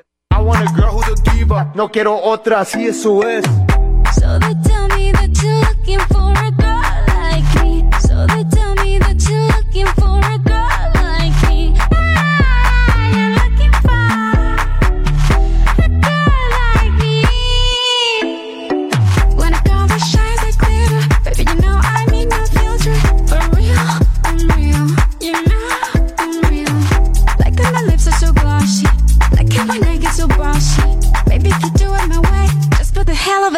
I want a girl who's a diva. No quiero otra, así eso es. So they tell me that you're looking for a girl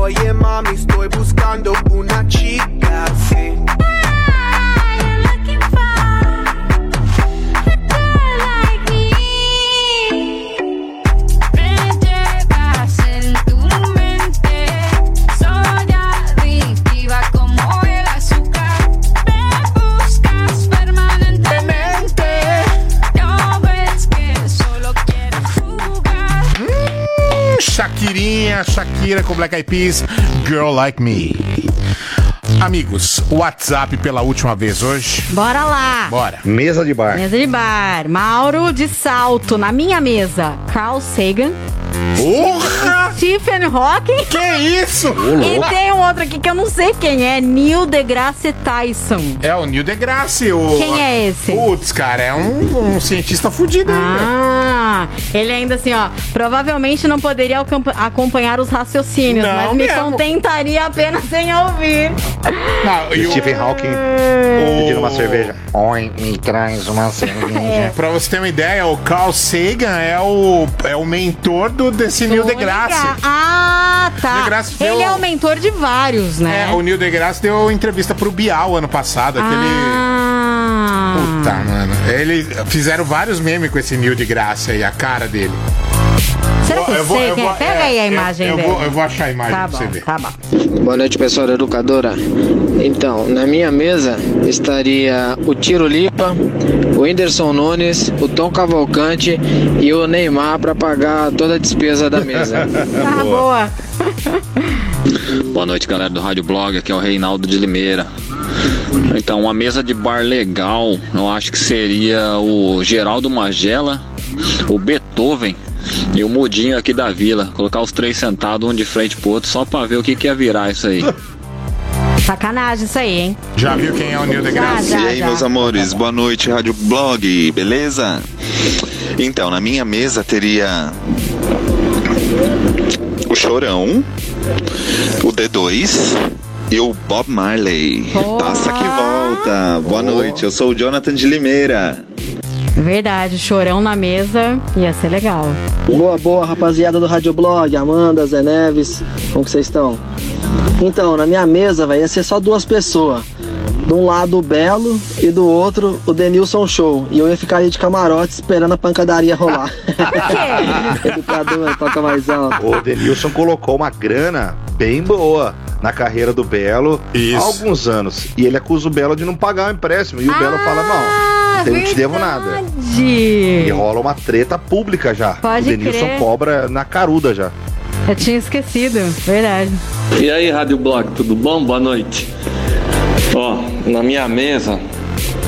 Oye mami, estoy buscando una chica así. Shakirinha, Shakira com Black Eyed Peas, Girl Like Me. Amigos, WhatsApp pela última vez hoje. Bora lá. Bora. Mesa de bar. Mesa de bar. Mauro de salto na minha mesa. Carl Sagan. Porra! Stephen Hawking. Que isso? E tem um outro aqui que eu não sei quem é. Neil deGrasse Tyson. É o Neil deGrasse. O... Quem é esse? Putz, cara, é um, um cientista fudido. Ah, ele ainda assim, ó. Provavelmente não poderia acompanhar os raciocínios, Não mas me mesmo. contentaria apenas em ouvir. Não, e o- Stephen Hawking pedindo uma cerveja. Oi, me traz uma cerveja. <laughs> Pra você ter uma ideia, o Carl Sagan é o, é o mentor do, desse Neil deGrasse. Ah, tá. deGrasse deu- Ele é o mentor de vários, né? É, o Neil deGrasse deu entrevista pro Bial ano passado, aquele... Ah. Puta, mano. Ele fizeram vários memes com esse Neil deGrasse aí, a cara dele. Será que eu, Eu vou- eu vou- é? Pega é, aí a eu- imagem eu dele. vou- eu vou achar a imagem tá pra bom, você ver. Tá bom. Boa noite, pessoal da educadora. Então, na minha mesa estaria o Tiro Lipa, o Whindersson Nunes, o Tom Cavalcante e o Neymar para pagar toda a despesa da mesa. <laughs> Tá boa. Boa noite, galera do Rádio Blog. Aqui é o Reinaldo de Limeira. Então, uma mesa de bar legal, eu acho que seria o Geraldo Magela, o Beethoven e o Mudinho aqui da vila. Colocar os três sentados, um de frente pro outro, só pra ver o que, que ia virar isso aí. <laughs> Sacanagem isso aí, hein? Já viu quem é o deGrasse? Já, E aí, já. meus amores, boa noite, Rádio Blog, beleza? Então, na minha mesa teria o Chorão, o D2 e o Bob Marley. Taça que volta. Boa noite, eu sou o Jonathan de Limeira. Verdade, chorão na mesa ia ser legal. Boa, boa, rapaziada do Rádio Blog, Amanda, Zé Neves, como que vocês estão? Então, na minha mesa, vai ia ser só duas pessoas. De um lado o Belo e do outro o Denilson Show. E eu ia ficar aí de camarote esperando a pancadaria rolar. <laughs> <laughs> Educador, toca mais alto. O Denilson colocou uma grana bem boa na carreira do Belo há alguns anos. E ele acusa o Belo de não pagar o empréstimo. E o Belo fala, não, eu não te devo nada. E rola uma treta pública já. Pode o Denilson crer. cobra na caruda já. Eu tinha esquecido, verdade. E aí, Rádio Blog, tudo bom? Boa noite. Ó, na minha mesa,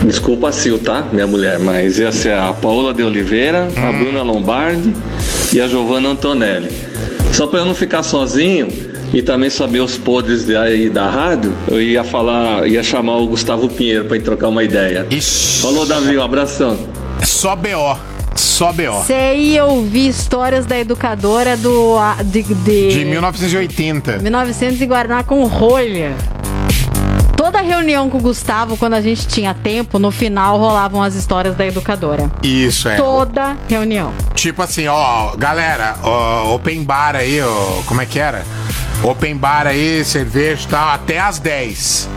desculpa a Sil, tá? Minha mulher, mas ia ser a Paola de Oliveira, a Bruna Lombardi e a Giovanna Antonelli. Só pra eu não ficar sozinho e também saber os podres de- aí da rádio, eu ia falar, ia chamar o Gustavo Pinheiro pra ir trocar uma ideia. Falou, Davi, um abração. Só BO. Só BO. Você ia ouvir histórias da educadora do. a- de, de, De 1980. 1900 e Guaraná com rolha. Toda reunião com o Gustavo, quando a gente tinha tempo, no final rolavam as histórias da educadora. Isso, é. Toda reunião. Tipo assim, ó, galera, ó, open bar aí, ó, como é que era? Open bar aí, cerveja e tal, até às 10.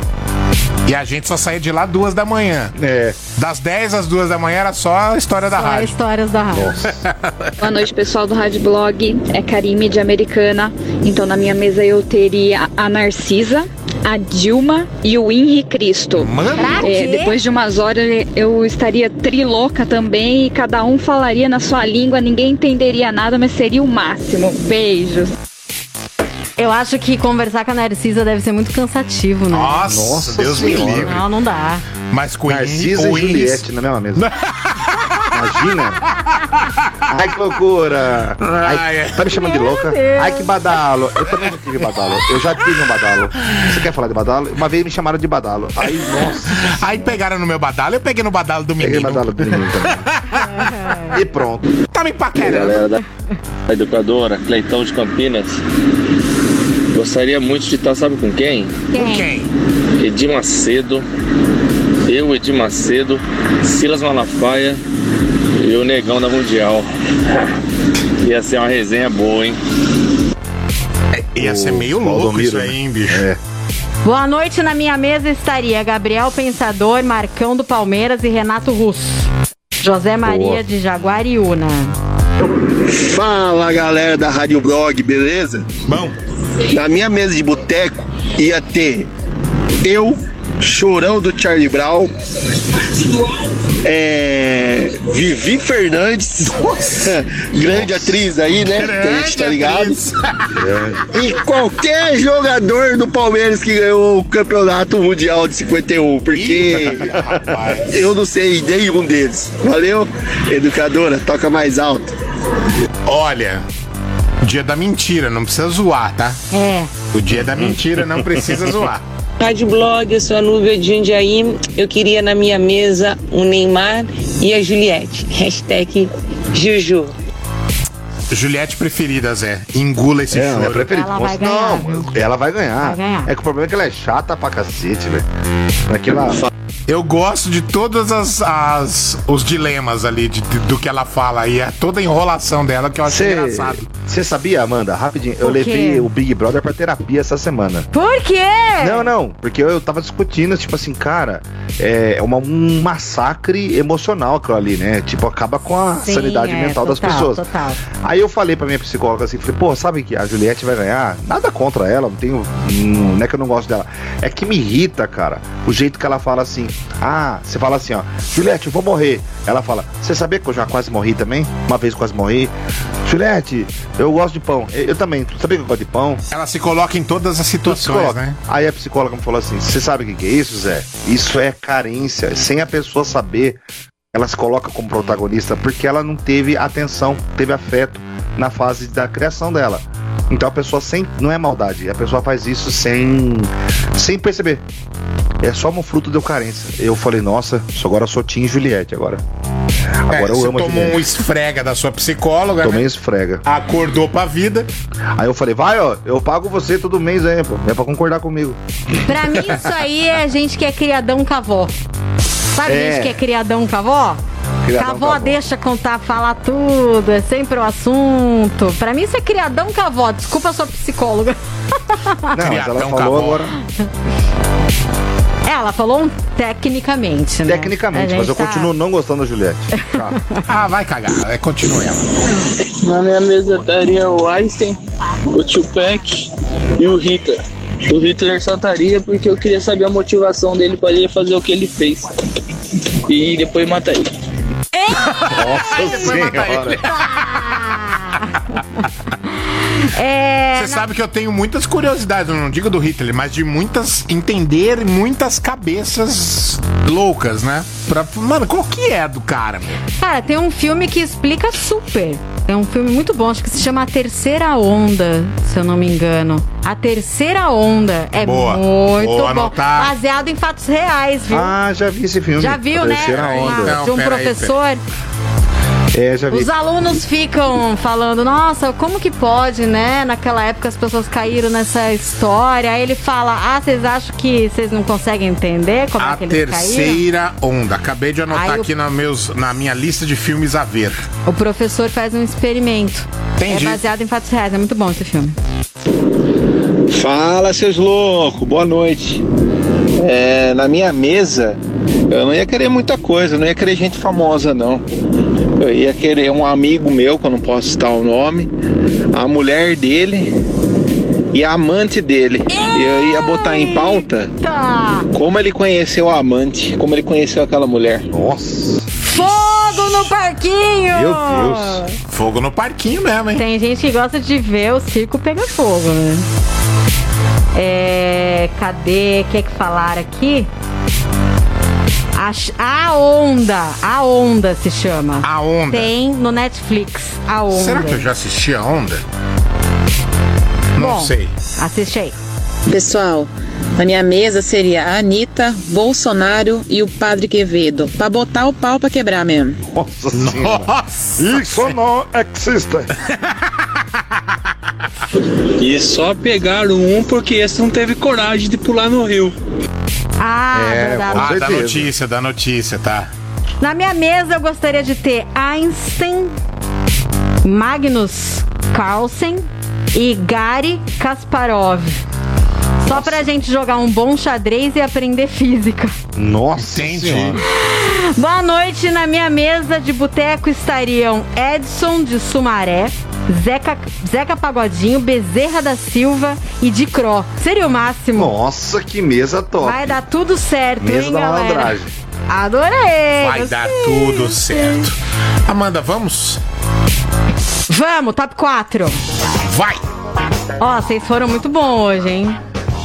E a gente só saía de lá duas da manhã. É. Das 10 às duas da manhã era só a história da Só rádio. histórias da rádio. <laughs> Boa noite, pessoal do Rádio Blog. É Karime de Americana. Então, na minha mesa eu teria a Narcisa, a Dilma e o Henri Cristo. Pra É, depois de umas horas eu estaria triloca também e cada um falaria na sua língua, ninguém entenderia nada, mas seria o máximo. Beijos. Eu acho que conversar com a Narcisa deve ser muito cansativo, né? Nossa, Nossa Deus me livre. Não, não dá. Mas com Narcisa e Juliette na mesma <laughs> mesa. Imagina. Ai, que loucura. Ai, tá me chamando de louca? Ai, que badalo. Eu também já tive badalo. Eu já tive um badalo. Você quer falar de badalo? Uma vez me chamaram de badalo. Aí, nossa. Aí pegaram no meu badalo, eu peguei no badalo do menino. Peguei badalo do menino também. <laughs> E pronto. Tá me aí, paquerando. galera da educadora, Cleitão de Campinas. Gostaria muito de estar, sabe com quem? Quem? Quem? Edir Macedo, eu, Edir Macedo, Silas Malafaia e o Negão da Mundial. <laughs> Ia ser uma resenha boa, hein? Ia ser meio louco isso aí, hein, bicho? É. Boa noite, na minha mesa estaria Gabriel Pensador, Marcão do Palmeiras e Renato Russo. José Maria Boa. de Jaguariúna. Fala galera da Rádio Blog, beleza? Bom. Na minha mesa de boteco ia ter eu, Chorão do Charlie Brown, é, Vivi Fernandes, <laughs> grande atriz aí, né? A gente tá ligado. <laughs> E qualquer jogador do Palmeiras que ganhou o campeonato mundial de 51, porque eu não sei nenhum deles. Valeu, educadora, toca mais alto. Olha, dia da mentira, não precisa zoar, tá? É. O dia da mentira não precisa zoar. <laughs> Rádio Blog, eu sou a Núbia de Jundiaí. Eu queria na minha mesa o Neymar e a Juliette. <laughs> Hashtag Juju. Juliette preferida, Zé. Engula esse É, choro. é preferida. Ela vai ganhar, não, ela vai ganhar. Vai ganhar. É que o problema é que ela é chata pra cacete, velho. Aquela. Eu gosto de todas as, as- os dilemas ali de- de- do que ela fala e é toda a enrolação dela que eu acho engraçado. Você sabia, Amanda? Rapidinho, eu levei o Big Brother pra terapia essa semana. Por quê? Não, não, porque eu, eu tava discutindo, tipo assim, cara, é uma- um massacre emocional aquilo ali, né? Tipo, acaba com a Sim, sanidade é, mental das total, pessoas. Total. Aí eu falei pra minha psicóloga assim, falei, pô, sabe que a Juliette vai ganhar? Nada contra ela, não tenho. Não é que eu não gosto dela. É que me irrita, cara, o jeito que ela fala assim. Ah, você fala assim, ó, Juliette, eu vou morrer. Ela fala, você sabia que eu já quase morri também? Uma vez quase morri. Juliette, eu gosto de pão. Eu, eu também, tu sabia que eu gosto de pão? Ela se coloca em todas as situações, né? Aí a psicóloga me falou assim: você sabe o que, que é isso, Zé? Isso é carência. Sem a pessoa saber, ela se coloca como protagonista porque ela não teve atenção, teve afeto na fase da criação dela. Então a pessoa sem. Não é maldade, a pessoa faz isso sem. sem perceber. É só um fruto de carência. Eu falei, nossa, isso agora sou Tim Juliette agora. Agora É, eu você amo a tomou um esfrega da sua psicóloga, Tomei né? esfrega. Acordou pra vida. Aí eu falei, vai, ó, eu pago você todo mês aí, pô. É pra concordar comigo. Pra mim, isso aí é gente que é criadão com a avó. Sabe É. gente que é criadão com a avó? Criadão Cavó Cavó. deixa contar, falar tudo, é sempre o assunto. Pra mim isso é criadão cavó, desculpa a sua psicóloga. Não, mas ela Criadão falou agora. É, ela falou um tecnicamente, né? Tecnicamente, mas eu tá- continuo não gostando da Juliette. Chato. <laughs> Ah, vai cagar. É, continua ela. Na minha mesa estaria o Einstein, o Tupac e o Hitler. O Hitler só estaria porque eu queria saber a motivação dele para ele fazer o que ele fez. E depois matar ele. Nossa senhora. É. Você sabe que eu tenho muitas curiosidades, eu não digo do Hitler, mas de muitas. entender muitas cabeças loucas, né? Pra, mano, qual que é do cara, meu? Cara, tem um filme que explica super. É um filme muito bom, acho que se chama A Terceira Onda, se eu não me engano. A Terceira Onda é Boa. muito Vou bom. anotar. Baseado em fatos reais, viu? Ah, já vi esse filme. Já viu, A né? Terceira onda. Uma- de um professor. É, já vi. Os alunos ficam falando, nossa, como que pode, né? Naquela época as pessoas caíram nessa história. Aí ele fala, ah, vocês acham que vocês não conseguem entender como A é que eles caíram? terceira onda. Acabei de anotar Aí o- aqui na, meus, na minha lista de filmes a ver. O professor faz um experimento. Entendi. É baseado em fatos reais. É muito bom esse filme. Fala, seus loucos, boa noite. É, na minha mesa, eu não ia querer muita coisa, não ia querer gente famosa, não. Eu ia querer um amigo meu, que eu não posso citar o nome, a mulher dele e a amante dele. E eu ia botar em pauta como ele conheceu a amante, como ele conheceu aquela mulher. Nossa. Fogo no parquinho! Meu Deus. Fogo no parquinho mesmo, hein? Tem gente que gosta de ver o circo pegar fogo, né? É. Cadê? O que é que falaram aqui? A, a Onda. A Onda se chama. A Onda. Tem no Netflix. A Onda. Será que eu já assisti a onda? Não Bom, sei. Assiste aí. Pessoal, na minha mesa seria a Anitta, Bolsonaro e o Padre Quevedo. Pra botar o pau pra quebrar mesmo. Nossa senhora. Isso não existe. E só pegaram um porque esse não teve coragem de pular no rio. Ah, É, verdade. ah, da notícia, da notícia, tá? Na minha mesa eu gostaria de ter Einstein, Magnus Carlsen e Gary Kasparov. Só pra gente jogar um bom xadrez e aprender física. Nossa senhora. Boa noite, na minha mesa de boteco estariam Edson de Sumaré, Zeca, Zeca Pagodinho, Bezerra da Silva e de Cro. Seria o máximo. Nossa, que mesa top. Vai dar tudo certo, Mesa hein, da galera? malandragem. Adorei! Vai dar tudo certo. Amanda, vamos? Vamos, top 4. Vai! Ó, vocês foram muito bons hoje, hein?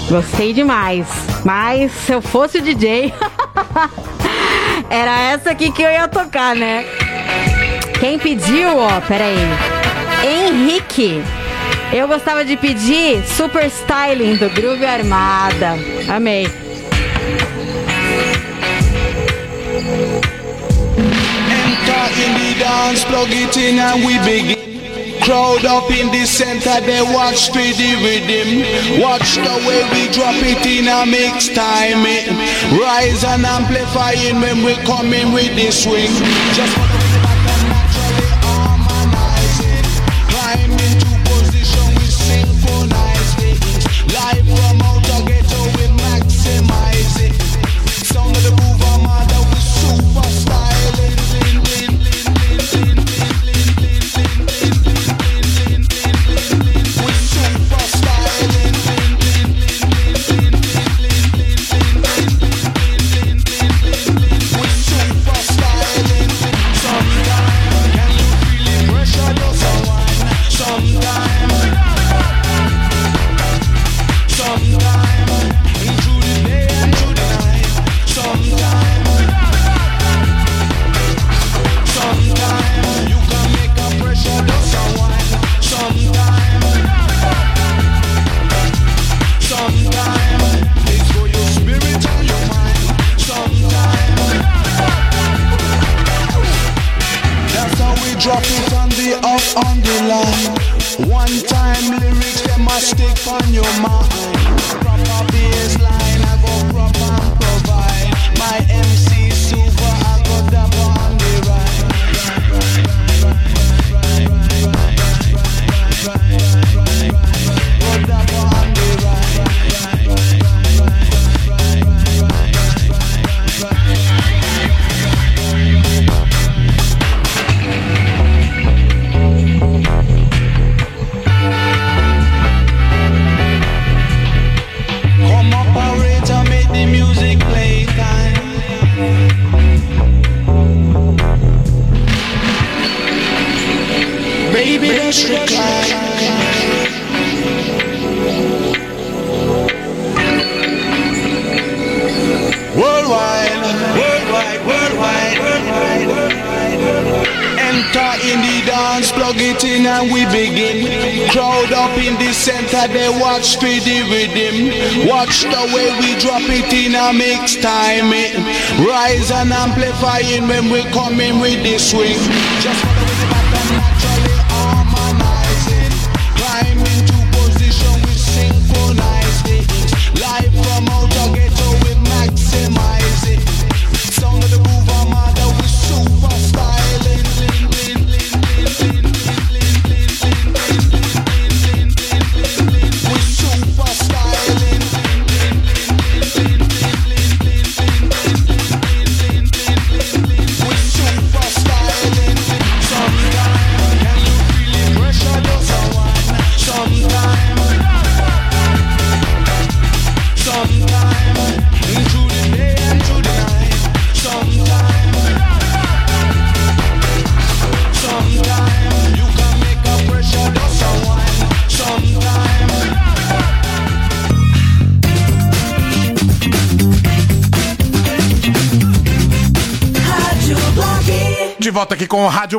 Gostei demais. Mas se eu fosse o DJ, <laughs> era essa aqui que eu ia tocar, né? Quem pediu, ó, peraí. Henrique. Eu gostava de pedir Super Styling do Groove Armada. Amei. Crowd up in the center, they watch the rhythm. Watch the way we drop it in a mix time. It rise and amplifying when we come in with the swing. Just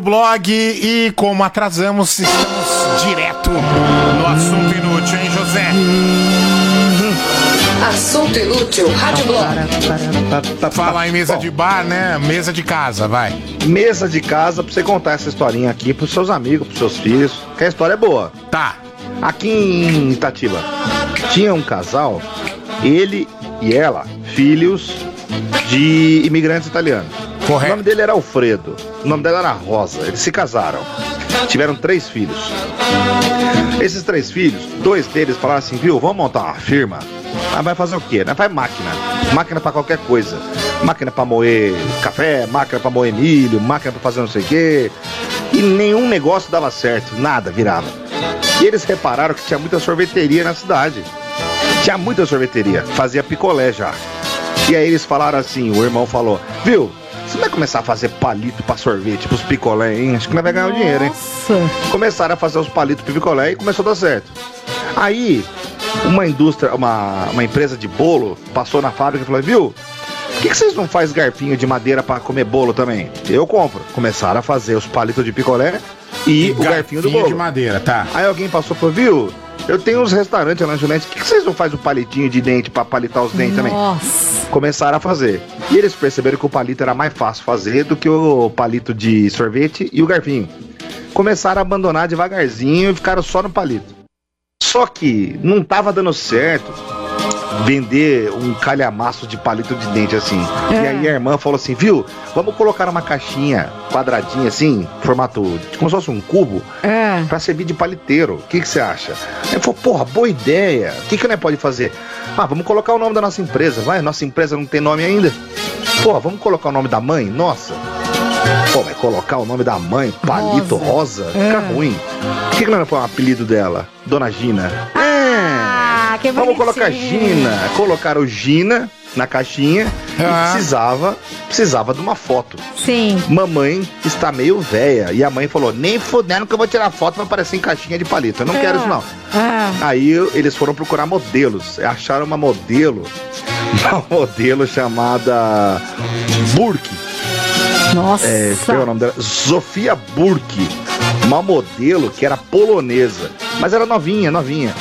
o Blog e como atrasamos, estamos direto no assunto inútil, hein, José? Assunto inútil, Rádio Blog. Falar em mesa de bar, né? Mesa de casa, vai. Mesa de casa pra você contar essa historinha aqui pros seus amigos, pros seus filhos, que a história é boa. Tá. Aqui em Itatiba, tinha um casal, ele e ela, filhos de imigrantes italianos. Correto. O nome dele era Alfredo, o nome dela era Rosa. Eles se casaram, tiveram três filhos. Esses três filhos, dois deles falaram assim, viu, vamos montar uma firma. Ah, vai fazer o quê? Né? Faz máquina. Máquina pra qualquer coisa. Máquina pra moer café, máquina pra moer milho, máquina pra fazer não sei o quê. E nenhum negócio dava certo, nada virava. E eles repararam que tinha muita sorveteria na cidade. Tinha muita sorveteria, fazia picolé já. E aí eles falaram assim, o irmão falou, viu, você vai começar a fazer palito pra sorvete, pros picolé, hein? Acho que não vai ganhar o dinheiro, hein? Começaram a fazer os palitos pro picolé e começou a dar certo. Aí, uma indústria, uma, uma empresa de bolo passou na fábrica e falou, viu? Por que, que vocês não fazem garfinho de madeira pra comer bolo também? Eu compro. Começaram a fazer os palitos de picolé e, o garfinho do bolo. de madeira, tá. Aí alguém passou e falou, viu? Eu tenho uns restaurantes, lanchonetes, por que, que vocês não fazem o palitinho de dente pra palitar os dentes também? Nossa. Começaram a fazer. E eles perceberam que o palito era mais fácil fazer do que o palito de sorvete e o garfinho. Começaram a abandonar devagarzinho e ficaram só no palito. Só que não tava dando certo vender um calhamaço de palito de dente assim. E aí a irmã falou assim, viu? Vamos colocar uma caixinha quadradinha assim, formato como se fosse um cubo, É. pra servir de paliteiro. O que você acha? Aí falou, porra, boa ideia. O que que nós pode fazer? Ah, vamos colocar o nome da nossa empresa, vai? Nossa empresa não tem nome ainda. Pô, vamos colocar o nome da mãe? Nossa. Pô, vai colocar o nome da mãe, Palito Rosa? Fica ruim. Por que, que não foi um apelido dela? Dona Gina. Ah, que Vamos colocar. Gina. Colocaram Gina na caixinha Ah. e precisava, precisava de uma foto. Sim. Mamãe está meio velha. E a mãe falou: nem fodendo que eu vou tirar foto pra aparecer em caixinha de palito. Eu não quero isso não. Ah. Aí eles foram procurar modelos. Acharam uma modelo. <laughs> Uma modelo chamada Burke. Nossa. É, qual é o nome dela? Sofia Burke. Uma modelo que era polonesa. Mas era novinha, novinha.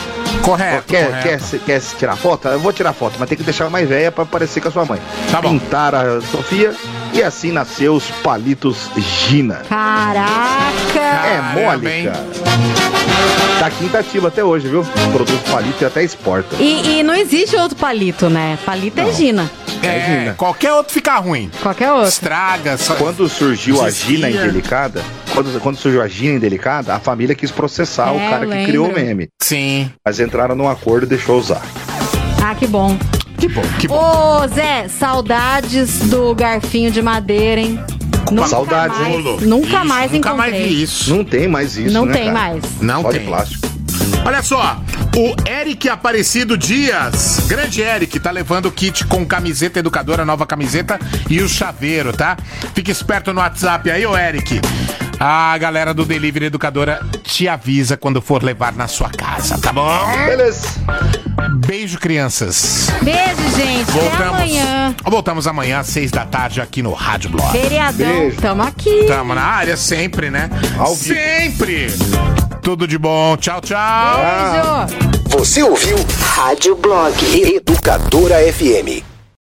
Correto, Quer, correto. quer, se- quer se tirar foto? Eu vou tirar foto, mas tem que deixar ela mais velha pra parecer com a sua mãe. Tá bom. Pintaram a Sofia e assim nasceu os palitos Gina. Caraca. É mole, cara. Tá Itatiba até hoje, viu? Produz palito e até exporta. E, e não existe outro palito, né? Palito é Gina. É, qualquer outro fica ruim. Qualquer outro. Estraga. Só... Quando surgiu a. Gina Indelicada, quando, quando surgiu a Gina Indelicada, a família quis processar o É, cara que criou o meme. Sim. Mas entraram num acordo e deixou usar. Ah, que bom. Que bom, que Ô, Zé, saudades do garfinho de madeira, hein? Nunca Saudades, mais, hein? Nunca mais nunca encontrei. mais vi isso. Não tem mais isso, Não né, tem cara? mais. Não Só tem. de plástico. Olha só, o Eric Aparecido Dias, grande Eric, tá levando o kit com camiseta educadora, nova camiseta e o chaveiro, tá? Fica esperto no WhatsApp aí, ô Eric. A galera do Delivery Educadora te avisa quando for levar na sua casa, tá bom? Beleza. Beijo, crianças. Beijo, gente. Até amanhã. Voltamos amanhã às seis da tarde aqui no Rádio Blog. Feriadão. Tamo aqui. Tamo na área sempre, né? Ao vivo. sempre! Tudo de bom. Tchau, tchau. Beijo. Você ouviu Rádio Blog Educadora FM.